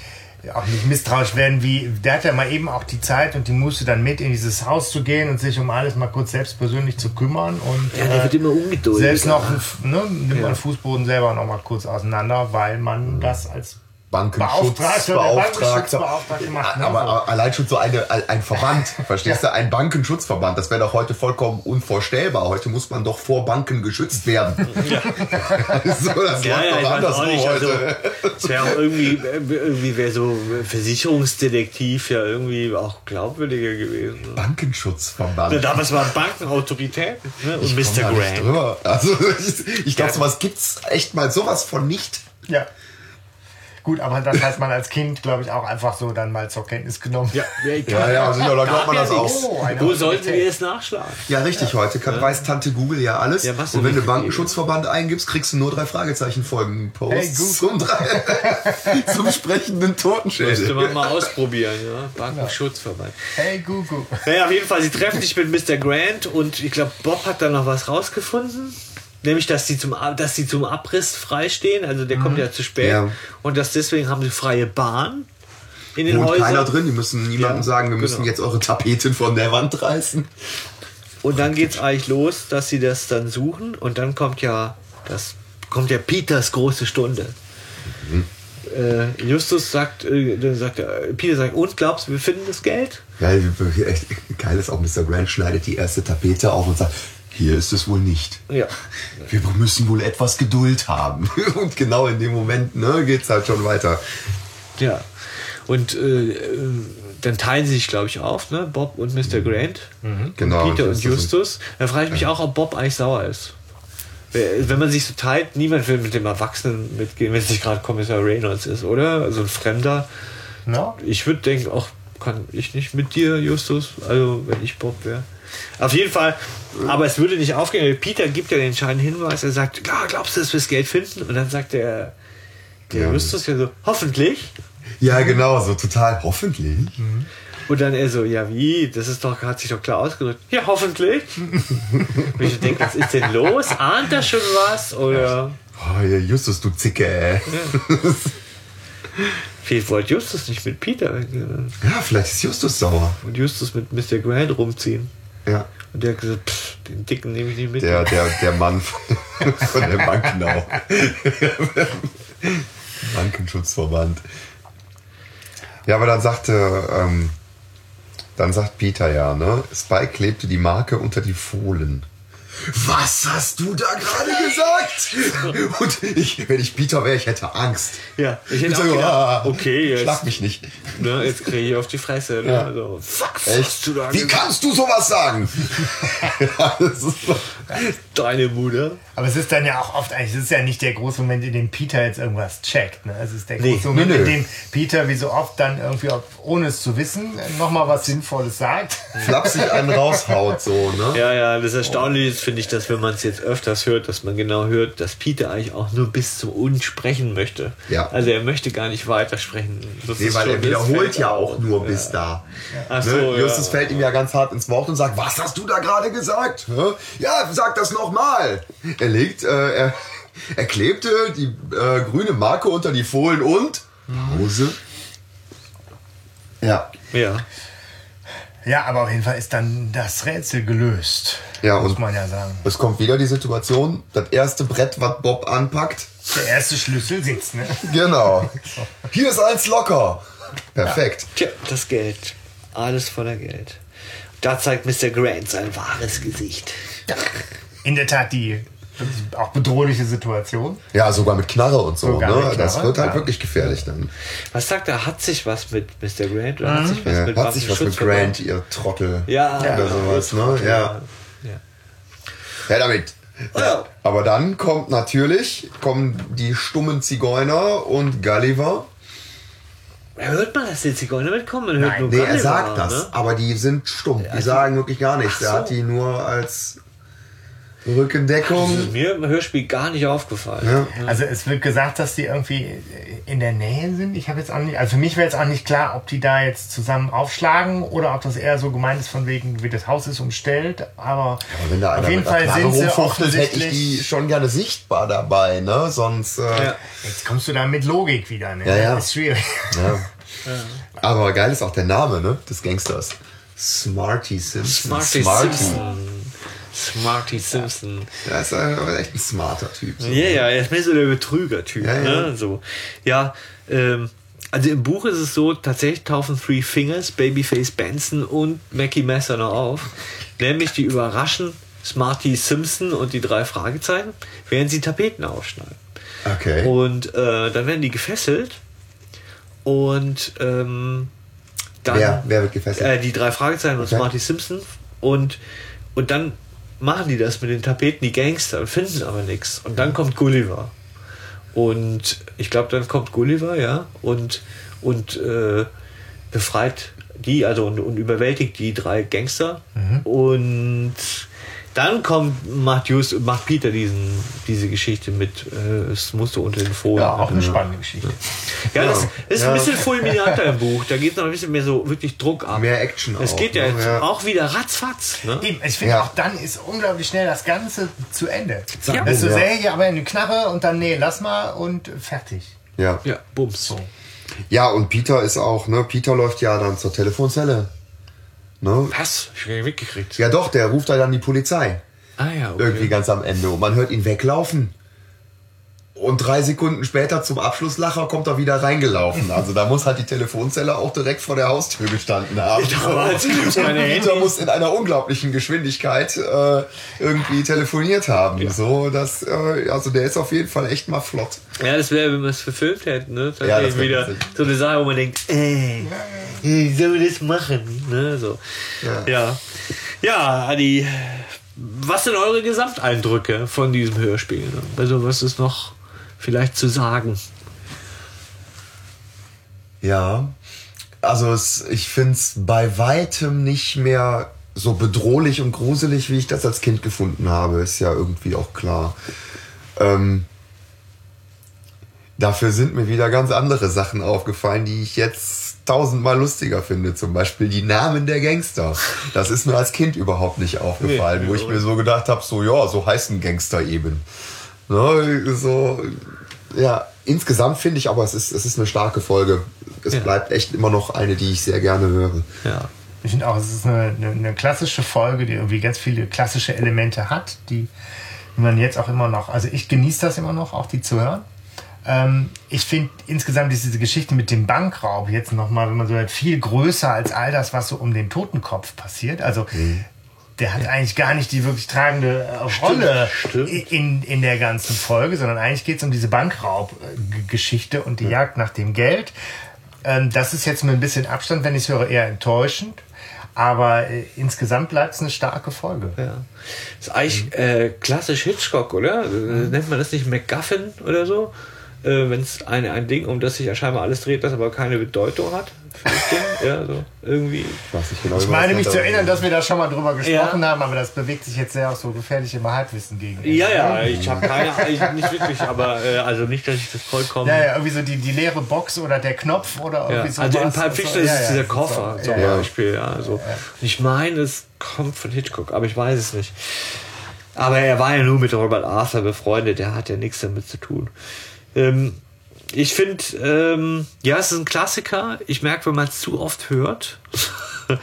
auch nicht misstrauisch werden, wie der hat ja mal eben auch die Zeit und die Muße dann mit in dieses Haus zu gehen und sich um alles mal kurz selbst persönlich zu kümmern und Ja, der äh, wird immer ungeduldig. selbst noch ne, nimmt man Fußboden selber noch mal kurz auseinander, weil man das als Bankenschutzbeauftragter. Bankenschutzbeauftragte macht, ne? Aber, aber allein schon so eine, ein Verband, *laughs* verstehst du? Ein Bankenschutzverband, das wäre doch heute vollkommen unvorstellbar. Heute muss man doch vor Banken geschützt werden. *laughs* so, das Ja, läuft ja, doch anderswo nicht. Also, heute. es wäre auch irgendwie, irgendwie wäre so Versicherungsdetektiv ja irgendwie auch glaubwürdiger gewesen. Ne? Bankenschutzverband. Ja, Damals waren Bankenautoritäten ne? und Ich Mr. drüber. Also *laughs* ich, ich glaube, Ja. sowas gibt's echt mal sowas von nicht. Ja. Gut, aber das hat man als Kind, glaube ich, auch einfach so dann mal zur Kenntnis genommen. Ja, Ja, ja, sicher, da glaubt man das auch. Oh, Wo sollten wir es nachschlagen? Ja, richtig, heute kann, weiß Tante Google ja alles. Ja, was und wenn du Bankenschutzverband eingibst, kriegst du nur drei Fragezeichen Folgen Hey, zum, drei, *laughs* zum sprechenden Müsste Totenschädel. man mal ausprobieren, ja. Bankenschutzverband. Hey, Google. Naja, auf jeden Fall, sie treffen sich mit Mr. Grant und ich glaube, Bob hat da noch was rausgefunden. Nämlich, dass sie zum, dass sie zum Abriss freistehen. Also der kommt ja zu spät. Ja. Und dass deswegen haben sie freie Bahn in den Wohnt Häusern. keiner drin, die müssen niemandem Ja, sagen, wir müssen genau. jetzt eure Tapeten von der Wand reißen. Und dann geht's eigentlich los, dass sie das dann suchen. Und dann kommt ja das kommt ja Peters große Stunde. Äh, Justus sagt, äh, sagt er, Peter sagt, und glaubst du, wir finden das Geld? Geil, geil ist auch, Mr. Grant schneidet die erste Tapete auf und sagt, hier ist es wohl nicht. Ja. Wir müssen wohl etwas Geduld haben. *laughs* Und genau in dem Moment ne, geht es halt schon weiter. Ja. Und äh, äh, dann teilen sie sich, glaube ich, auf, ne? Bob und Mr. Grant. Genau. Peter und Justus. Da frage ich mich auch, ob Bob eigentlich sauer ist. Wenn man sich so teilt, niemand will mit dem Erwachsenen mitgehen, wenn es nicht gerade Kommissar Reynolds ist, oder? So ein Fremder. No? Ich würde denken, auch kann ich nicht mit dir, Justus, also wenn ich Bob wäre. Auf jeden Fall, aber es würde nicht aufgehen. Peter gibt ja den entscheidenden Hinweis, er sagt, ja, glaubst du, dass wir das Geld finden? Und dann sagt der, der Ja. Justus ja so, hoffentlich. Ja, genau, so total. Hoffentlich. Und dann er so, ja wie, das ist doch, hat sich doch klar ausgedrückt. Ja, hoffentlich. *laughs* Und ich denke, was ist denn los? Ahnt er schon was? Oder Oh, ja, Justus, du Zicke, ey. vielleicht wollte Justus nicht mit Peter Ja, vielleicht ist Justus sauer. und Justus mit Mr. Grant rumziehen. Ja. Und der hat gesagt, pff, den Dicken nehme ich nicht mit. Der, der, der Mann von, *laughs* von der Bank, genau. Bankenschutzverband. Ja, aber dann sagte, ähm, dann sagt Peter ja, ne? Spike klebte die Marke unter die Fohlen. Was hast du da gerade gesagt? Und ich, wenn ich Peter wäre, ich hätte Angst. Ja, ich hätte Ich auch sag, gedacht, ah, okay, jetzt, Schlag mich nicht. ne, jetzt kriege ich auf die Fresse. Ne? Ja. Also, fuck, was Echt? hast du da Wie gesagt? kannst du sowas sagen? *laughs* *laughs* Deine Mutter. Aber es ist dann ja auch oft eigentlich, es ist ja nicht der große Moment, in dem Peter jetzt irgendwas checkt. Ne? Es ist der Nee, große Moment, nö, nö. in dem Peter, wie so oft, dann irgendwie, ohne es zu wissen, nochmal was Sinnvolles sagt. flapsig einen raushaut, so, ne? Ja, ja, das Erstaunliche ist, finde ich, dass wenn man es jetzt öfters hört, dass man genau hört, dass Peter eigentlich auch nur bis zum Und sprechen möchte. Ja. Also er möchte gar nicht weitersprechen. Das Nee, weil er wiederholt ja auch nur Ja. bis da. Ach Ne? so, Justus ja. fällt ihm ja ganz hart ins Wort und sagt, was hast du da gerade gesagt? Ja, sag das nochmal. Er legt, äh, er, er klebte die äh, grüne Marke unter die Fohlen und Pause. Ja. Ja. Ja, aber auf jeden Fall ist dann das Rätsel gelöst. Ja, muss und- man ja sagen. Es kommt wieder die Situation, das erste Brett, was Bob anpackt. Der erste Schlüssel sitzt, ne? Genau. Hier ist eins locker. Perfekt. Tja, das Geld. Alles voller Geld. Da zeigt Mr. Grant sein wahres Gesicht. In der Tat die auch bedrohliche Situation. Ja, sogar mit Knarre und so. Sogar ne? das wird halt ja. wirklich gefährlich dann. Was sagt er? Hat sich was mit Mr. Grant oder hat sich was Ja, mit hat sich was mit? Grant, ihr Trottel. Ja, Oder sowas, ne? Ja. ja. Ja, damit. Ja. Aber dann kommt natürlich, kommen die stummen Zigeuner und Gulliver. Hört man, dass die Zigeuner mitkommen? Man hört Nein. nur Nee, er Gulliver, sagt das, Ne? aber die sind stumm. Die die- sagen wirklich gar nichts. Ach Er hat so. die nur als Rückendeckung. Das ist mir im Hörspiel gar nicht aufgefallen. Ja. Also es wird gesagt, dass die irgendwie in der Nähe sind. Ich habe jetzt auch nicht, also für mich wäre jetzt auch nicht klar, ob die da jetzt zusammen aufschlagen oder ob das eher so gemeint ist von wegen, wie das Haus ist umstellt. Aber, Aber wenn da einer auf jeden Fall sind sie rumfuchtelt, hätte ich die offensichtlich. schon gerne sichtbar dabei, ne? Sonst. Äh, Ja. Jetzt kommst du da mit Logik wieder, ne? Ja, ja. Das ist schwierig. *laughs* Ja. Aber geil ist auch der Name, ne? Des Gangsters. Smarty Simpson. Smarty, Simpson. Smarty Simpson. Der ist äh, echt ein smarter Typ. So. Ja, ja, er ist mehr so der Betrüger-Typ. Ja, ja. Ne? So. ja ähm, also im Buch ist es so, tatsächlich taufen Three Fingers, Babyface Benson und Mackie Messer noch auf. Nämlich die überraschen Smarty Simpson und die drei Fragezeichen, während sie Tapeten aufschneiden. Okay. Und äh, dann werden die gefesselt und ähm, dann Wer, wer wird gefesselt? äh, die drei Fragezeichen und Okay. Smarty Simpson und und dann machen die das mit den Tapeten, die Gangster, und finden aber nichts. Und dann kommt Gulliver. Und ich glaube, dann kommt Gulliver, ja, und, und äh, befreit die, also und, und überwältigt die drei Gangster. Und dann kommt, macht, Just, macht Peter diesen, diese Geschichte mit, äh, es musste unter den Folien. Ja, auch eine spannende Geschichte. Ja, das, das ist Ja. ein bisschen fulminanter im Buch. Da geht es noch ein bisschen mehr so wirklich Druck ab. Mehr Action Es auch, geht ja ne? jetzt Ja. auch wieder ratzfatz. Ne? Eben, ich finde Ja. auch dann ist unglaublich schnell das Ganze zu Ende. Ja. Das ist so Ja. Serie, aber eine Knarre und dann, nee, lass mal und fertig. Ja. Ja, Bums. So. ja, und Peter ist auch, ne? Peter läuft ja dann zur Telefonzelle. Ne? Was? Ich nicht mitgekriegt. Ja, doch, der ruft da dann die Polizei. Ah ja, okay. Irgendwie ganz am Ende. Und man hört ihn weglaufen. Und drei Sekunden später zum Abschlusslacher kommt er wieder reingelaufen. Also da muss halt die Telefonzelle auch direkt vor der Haustür gestanden haben. *laughs* Und keine Peter muss in einer unglaublichen Geschwindigkeit äh, irgendwie telefoniert haben. So, dass, äh, also der ist auf jeden Fall echt mal flott. Ja, das wäre, wenn wir es verfilmt hätten, ne? Ja, Tatsächlich das wieder witzig. so eine Sache, wo man denkt, ey, wie soll wir das machen? Ne? So. Ja. Ja. Ja, Adi, was sind eure Gesamteindrücke von diesem Hörspiel? Also, was ist noch vielleicht zu sagen? Ja, also es, ich finde es bei weitem nicht mehr so bedrohlich und gruselig, wie ich das als Kind gefunden habe, ist ja irgendwie auch klar. Ähm, dafür sind mir wieder ganz andere Sachen aufgefallen, die ich jetzt tausendmal lustiger finde. Zum Beispiel die Namen der Gangster. Das ist mir als Kind überhaupt nicht aufgefallen, Nee, wo ich mir so gedacht habe, so ja, so heißen Gangster eben. Ne, so, ja, insgesamt finde ich aber, es ist, es ist eine starke Folge. Es Ja. bleibt echt immer noch eine, die ich sehr gerne höre. Ja. Ich finde auch, es ist eine, eine, eine klassische Folge, die irgendwie ganz viele klassische Elemente hat, die, man jetzt auch immer noch, also ich genieße das immer noch, auch die zu hören. Ähm, ich finde insgesamt ist diese Geschichte mit dem Bankraub jetzt nochmal, wenn man so hört, viel größer als all das, was so um den Totenkopf passiert. Also der hat eigentlich gar nicht die wirklich tragende äh, Rolle stimmt. in, in der ganzen Folge, sondern eigentlich geht es um diese Bankraub-Geschichte und die Jagd nach dem Geld. Ähm, das ist jetzt mit ein bisschen Abstand, wenn ich es höre, eher enttäuschend. Aber äh, insgesamt bleibt es eine starke Folge. Ja. ist eigentlich äh, klassisch Hitchcock, oder? Äh, Nennt man das nicht MacGuffin oder so? Äh, Wenn es ein, ein Ding, um das sich ja scheinbar alles dreht, das aber keine Bedeutung hat. Für das Ding. Ja, so irgendwie. Ich weiß nicht genau, Ich meine mich zu erinnern, dass wir da schon mal drüber gesprochen Ja. haben, aber das bewegt sich jetzt sehr auf so gefährlichem Halbwissen gegen. Ja, ja, ich habe keine, ich, nicht wirklich, aber äh, also nicht, dass ich das vollkommen. Ja, ja, irgendwie so die, die leere Box oder der Knopf oder Ja, irgendwie so. also in Pulp Fiction ist es dieser Koffer zum ja, Beispiel. Ja, so. Ich meine, es kommt von Hitchcock, aber ich weiß es nicht. Aber er war ja nur mit Robert Arthur befreundet, der hat ja nichts damit zu tun. Ähm, ich finde, ähm, ja, es ist ein Klassiker. Ich merke, wenn man es zu oft hört, *laughs*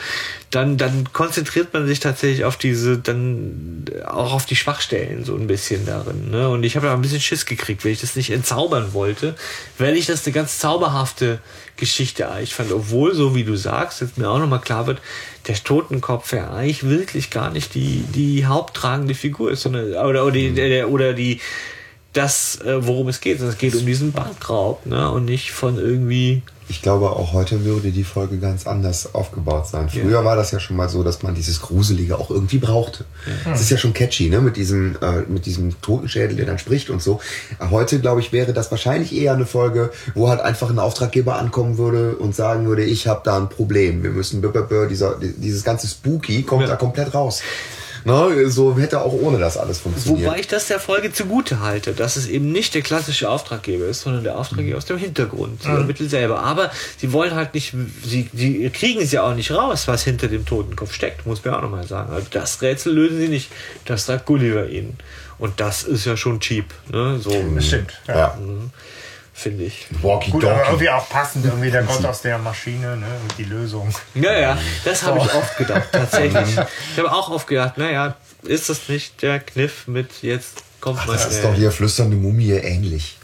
dann, dann konzentriert man sich tatsächlich auf diese, dann auch auf die Schwachstellen so ein bisschen darin. Ne? Und ich habe da ein bisschen Schiss gekriegt, weil ich das nicht entzaubern wollte, weil ich das eine ganz zauberhafte Geschichte eigentlich fand. Obwohl, so wie du sagst, jetzt mir auch nochmal klar wird, der Totenkopf ja eigentlich wirklich gar nicht die, die haupttragende Figur ist, sondern, oder, oder, die, der, oder die, das, äh, worum es geht. Es geht um diesen Bankraub, ne? Und nicht von irgendwie. Ich glaube, auch heute würde die Folge ganz anders aufgebaut sein. Früher war das ja schon mal so, dass man dieses Gruselige auch irgendwie brauchte. Es ist ja schon catchy, ne? Mit diesem, äh, mit diesem Totenschädel, der dann spricht und so. Heute, glaube ich, wäre das wahrscheinlich eher eine Folge, wo halt einfach ein Auftraggeber ankommen würde und sagen würde, ich habe da ein Problem. Wir müssen, dieser, dieses ganze Spooky kommt Ja. da komplett raus. Ne? So hätte auch ohne das alles funktioniert. Wobei ich das der Folge zugute halte, dass es eben nicht der klassische Auftraggeber ist, sondern der Auftraggeber aus dem Hintergrund. Sie ermitteln selber. Aber sie wollen halt nicht, sie, sie kriegen es ja auch nicht raus, was hinter dem Totenkopf steckt, muss man auch nochmal sagen. Also das Rätsel lösen sie nicht. Das sagt Gulliver ihnen. Und das ist ja schon cheap. Ne? So, Das stimmt. Ja. ja. Finde ich. Walkie Gut, aber irgendwie auch passend, irgendwie der Gott aus der Maschine, ne, und die Lösung. Ja, ja, das habe ich oft gedacht, tatsächlich. *laughs* Ich habe auch oft gedacht, naja, ist das nicht der Kniff mit jetzt kommt man. Das ist äh, doch hier flüsternde Mumie ähnlich.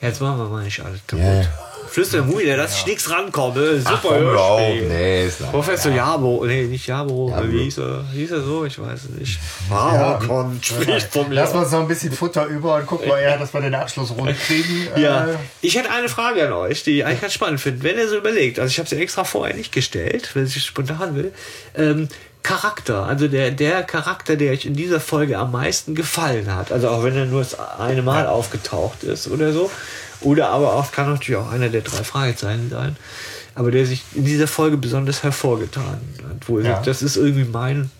Jetzt machen wir mal nicht alles kaputt. Ja, ja. Flüster Mui, dass ich nichts rankomme. Super komm, hör auf. Hörspiel. Nee, ist. Professor Jabo, nee, nicht Jabo, Jabo. wie hieß er? Hieß er so? Ich weiß es nicht. Markon *laughs* spricht von mir. Lass uns noch ein bisschen Futter über und gucken wir eher, dass wir den Abschluss rund *laughs* kriegen. Ja, Äh, ich hätte eine Frage an euch, die ich eigentlich ganz spannend finde. Wenn ihr so überlegt, also ich habe sie extra vorher nicht gestellt, weil ich es spontan will. Ähm, Charakter, also der, der Charakter, der euch in dieser Folge am meisten gefallen hat, also auch wenn er nur das eine Mal aufgetaucht ist oder so, oder aber auch, kann natürlich auch einer der drei Fragezeichen sein, aber der sich in dieser Folge besonders hervorgetan hat, wo Ja. sagt, das ist irgendwie mein,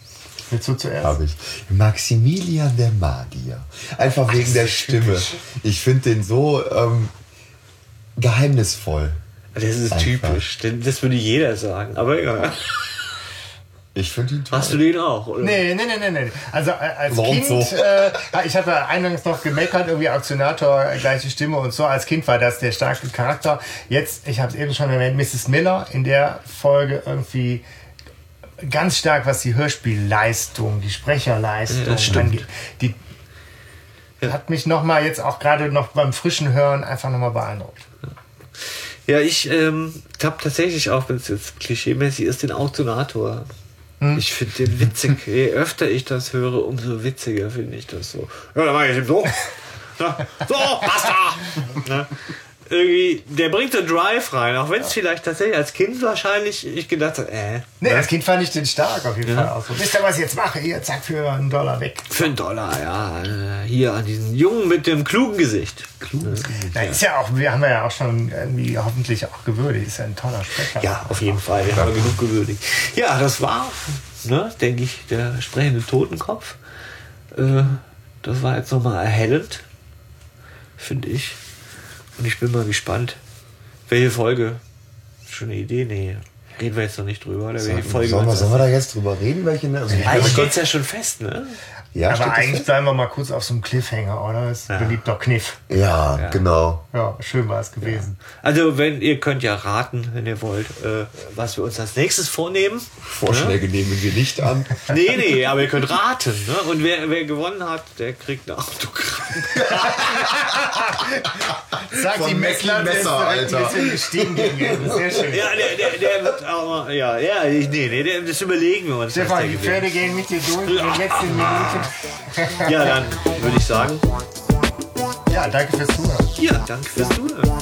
willst du zuerst? Habe ich. Maximilian der Magier. Einfach wegen der Stimme. Ich finde den so ähm, geheimnisvoll. das ist Einfach. typisch, denn das würde jeder sagen, aber egal. Ich finde ihn toll. Hast du den auch, oder? Nee, nee, nee, nee, nee. Also äh, als Warum Kind, so? äh, ich habe ja eingangs noch gemeckert, irgendwie Aktionator, gleiche Stimme und so. Als Kind war das der starke Charakter. Jetzt, ich habe es eben schon erwähnt, Mrs. Miller in der Folge irgendwie ganz stark, was die Hörspielleistung, die Sprecherleistung Ja, das stimmt. angeht. Die hat mich noch mal jetzt auch gerade noch beim frischen Hören einfach noch mal beeindruckt. Ja, ich ähm, habe tatsächlich auch, wenn es jetzt klischeemäßig ist, den Autonator. Ich finde den witzig. *laughs* Je öfter ich das höre, umso witziger finde ich das so. Ja, dann mach ich eben so. *laughs* So, basta! Ne? Irgendwie, der bringt so Drive rein, auch wenn es vielleicht tatsächlich als Kind wahrscheinlich ich gedacht habe, äh, Nee, ne? als Kind fand ich den stark auf jeden Fall auch so. Wisst ihr, was ich jetzt mache? Hier, zack, für einen Dollar weg. für einen Dollar, ja. äh, Hier an diesen Jungen mit dem klugen Gesicht. Kluges Gesicht. Na, ist ja auch, wir haben ja auch schon irgendwie hoffentlich auch gewürdigt. Ist ja ein toller Sprecher. Ja, auf jeden Fall. Wir haben genug gewürdigt. Ja, das war, ne, denke ich, der sprechende Totenkopf. Äh, das war jetzt nochmal erhellend, finde ich. Und ich bin mal gespannt, welche Folge. Schon eine Idee? Nee. Reden wir jetzt noch nicht drüber, oder? Welche Folge sollen, wir, sollen wir da jetzt drüber reden? Welche, also, Eigentlich steht's ja schon fest, ne? Ja, Aber eigentlich bleiben wir mal kurz auf so einem Cliffhanger, oder? Das ist ein beliebter Kniff. ja, Ja. genau. Ja, schön war es gewesen. Also, wenn ihr könnt ja raten, wenn ihr wollt, äh, was wir uns als nächstes vornehmen. Vorschläge nehmen wir nicht an. *laughs* Nee, nee, aber ihr könnt raten. Ne? Und wer, wer gewonnen hat, der kriegt ein Autogramm. *laughs* Sagt Von die Messler, Messer, Alter. bisschen gestiegen gegen. Sehr schön. Ja, der, der, der wird auch mal, ja, ja, nee, nee, das überlegen wir uns. Stefan, die. Pferde gehen mit dir durch in den letzten Minuten. *laughs* Ja, dann würde ich sagen, Ja, danke fürs Zuhören. ja, danke fürs Zuhören.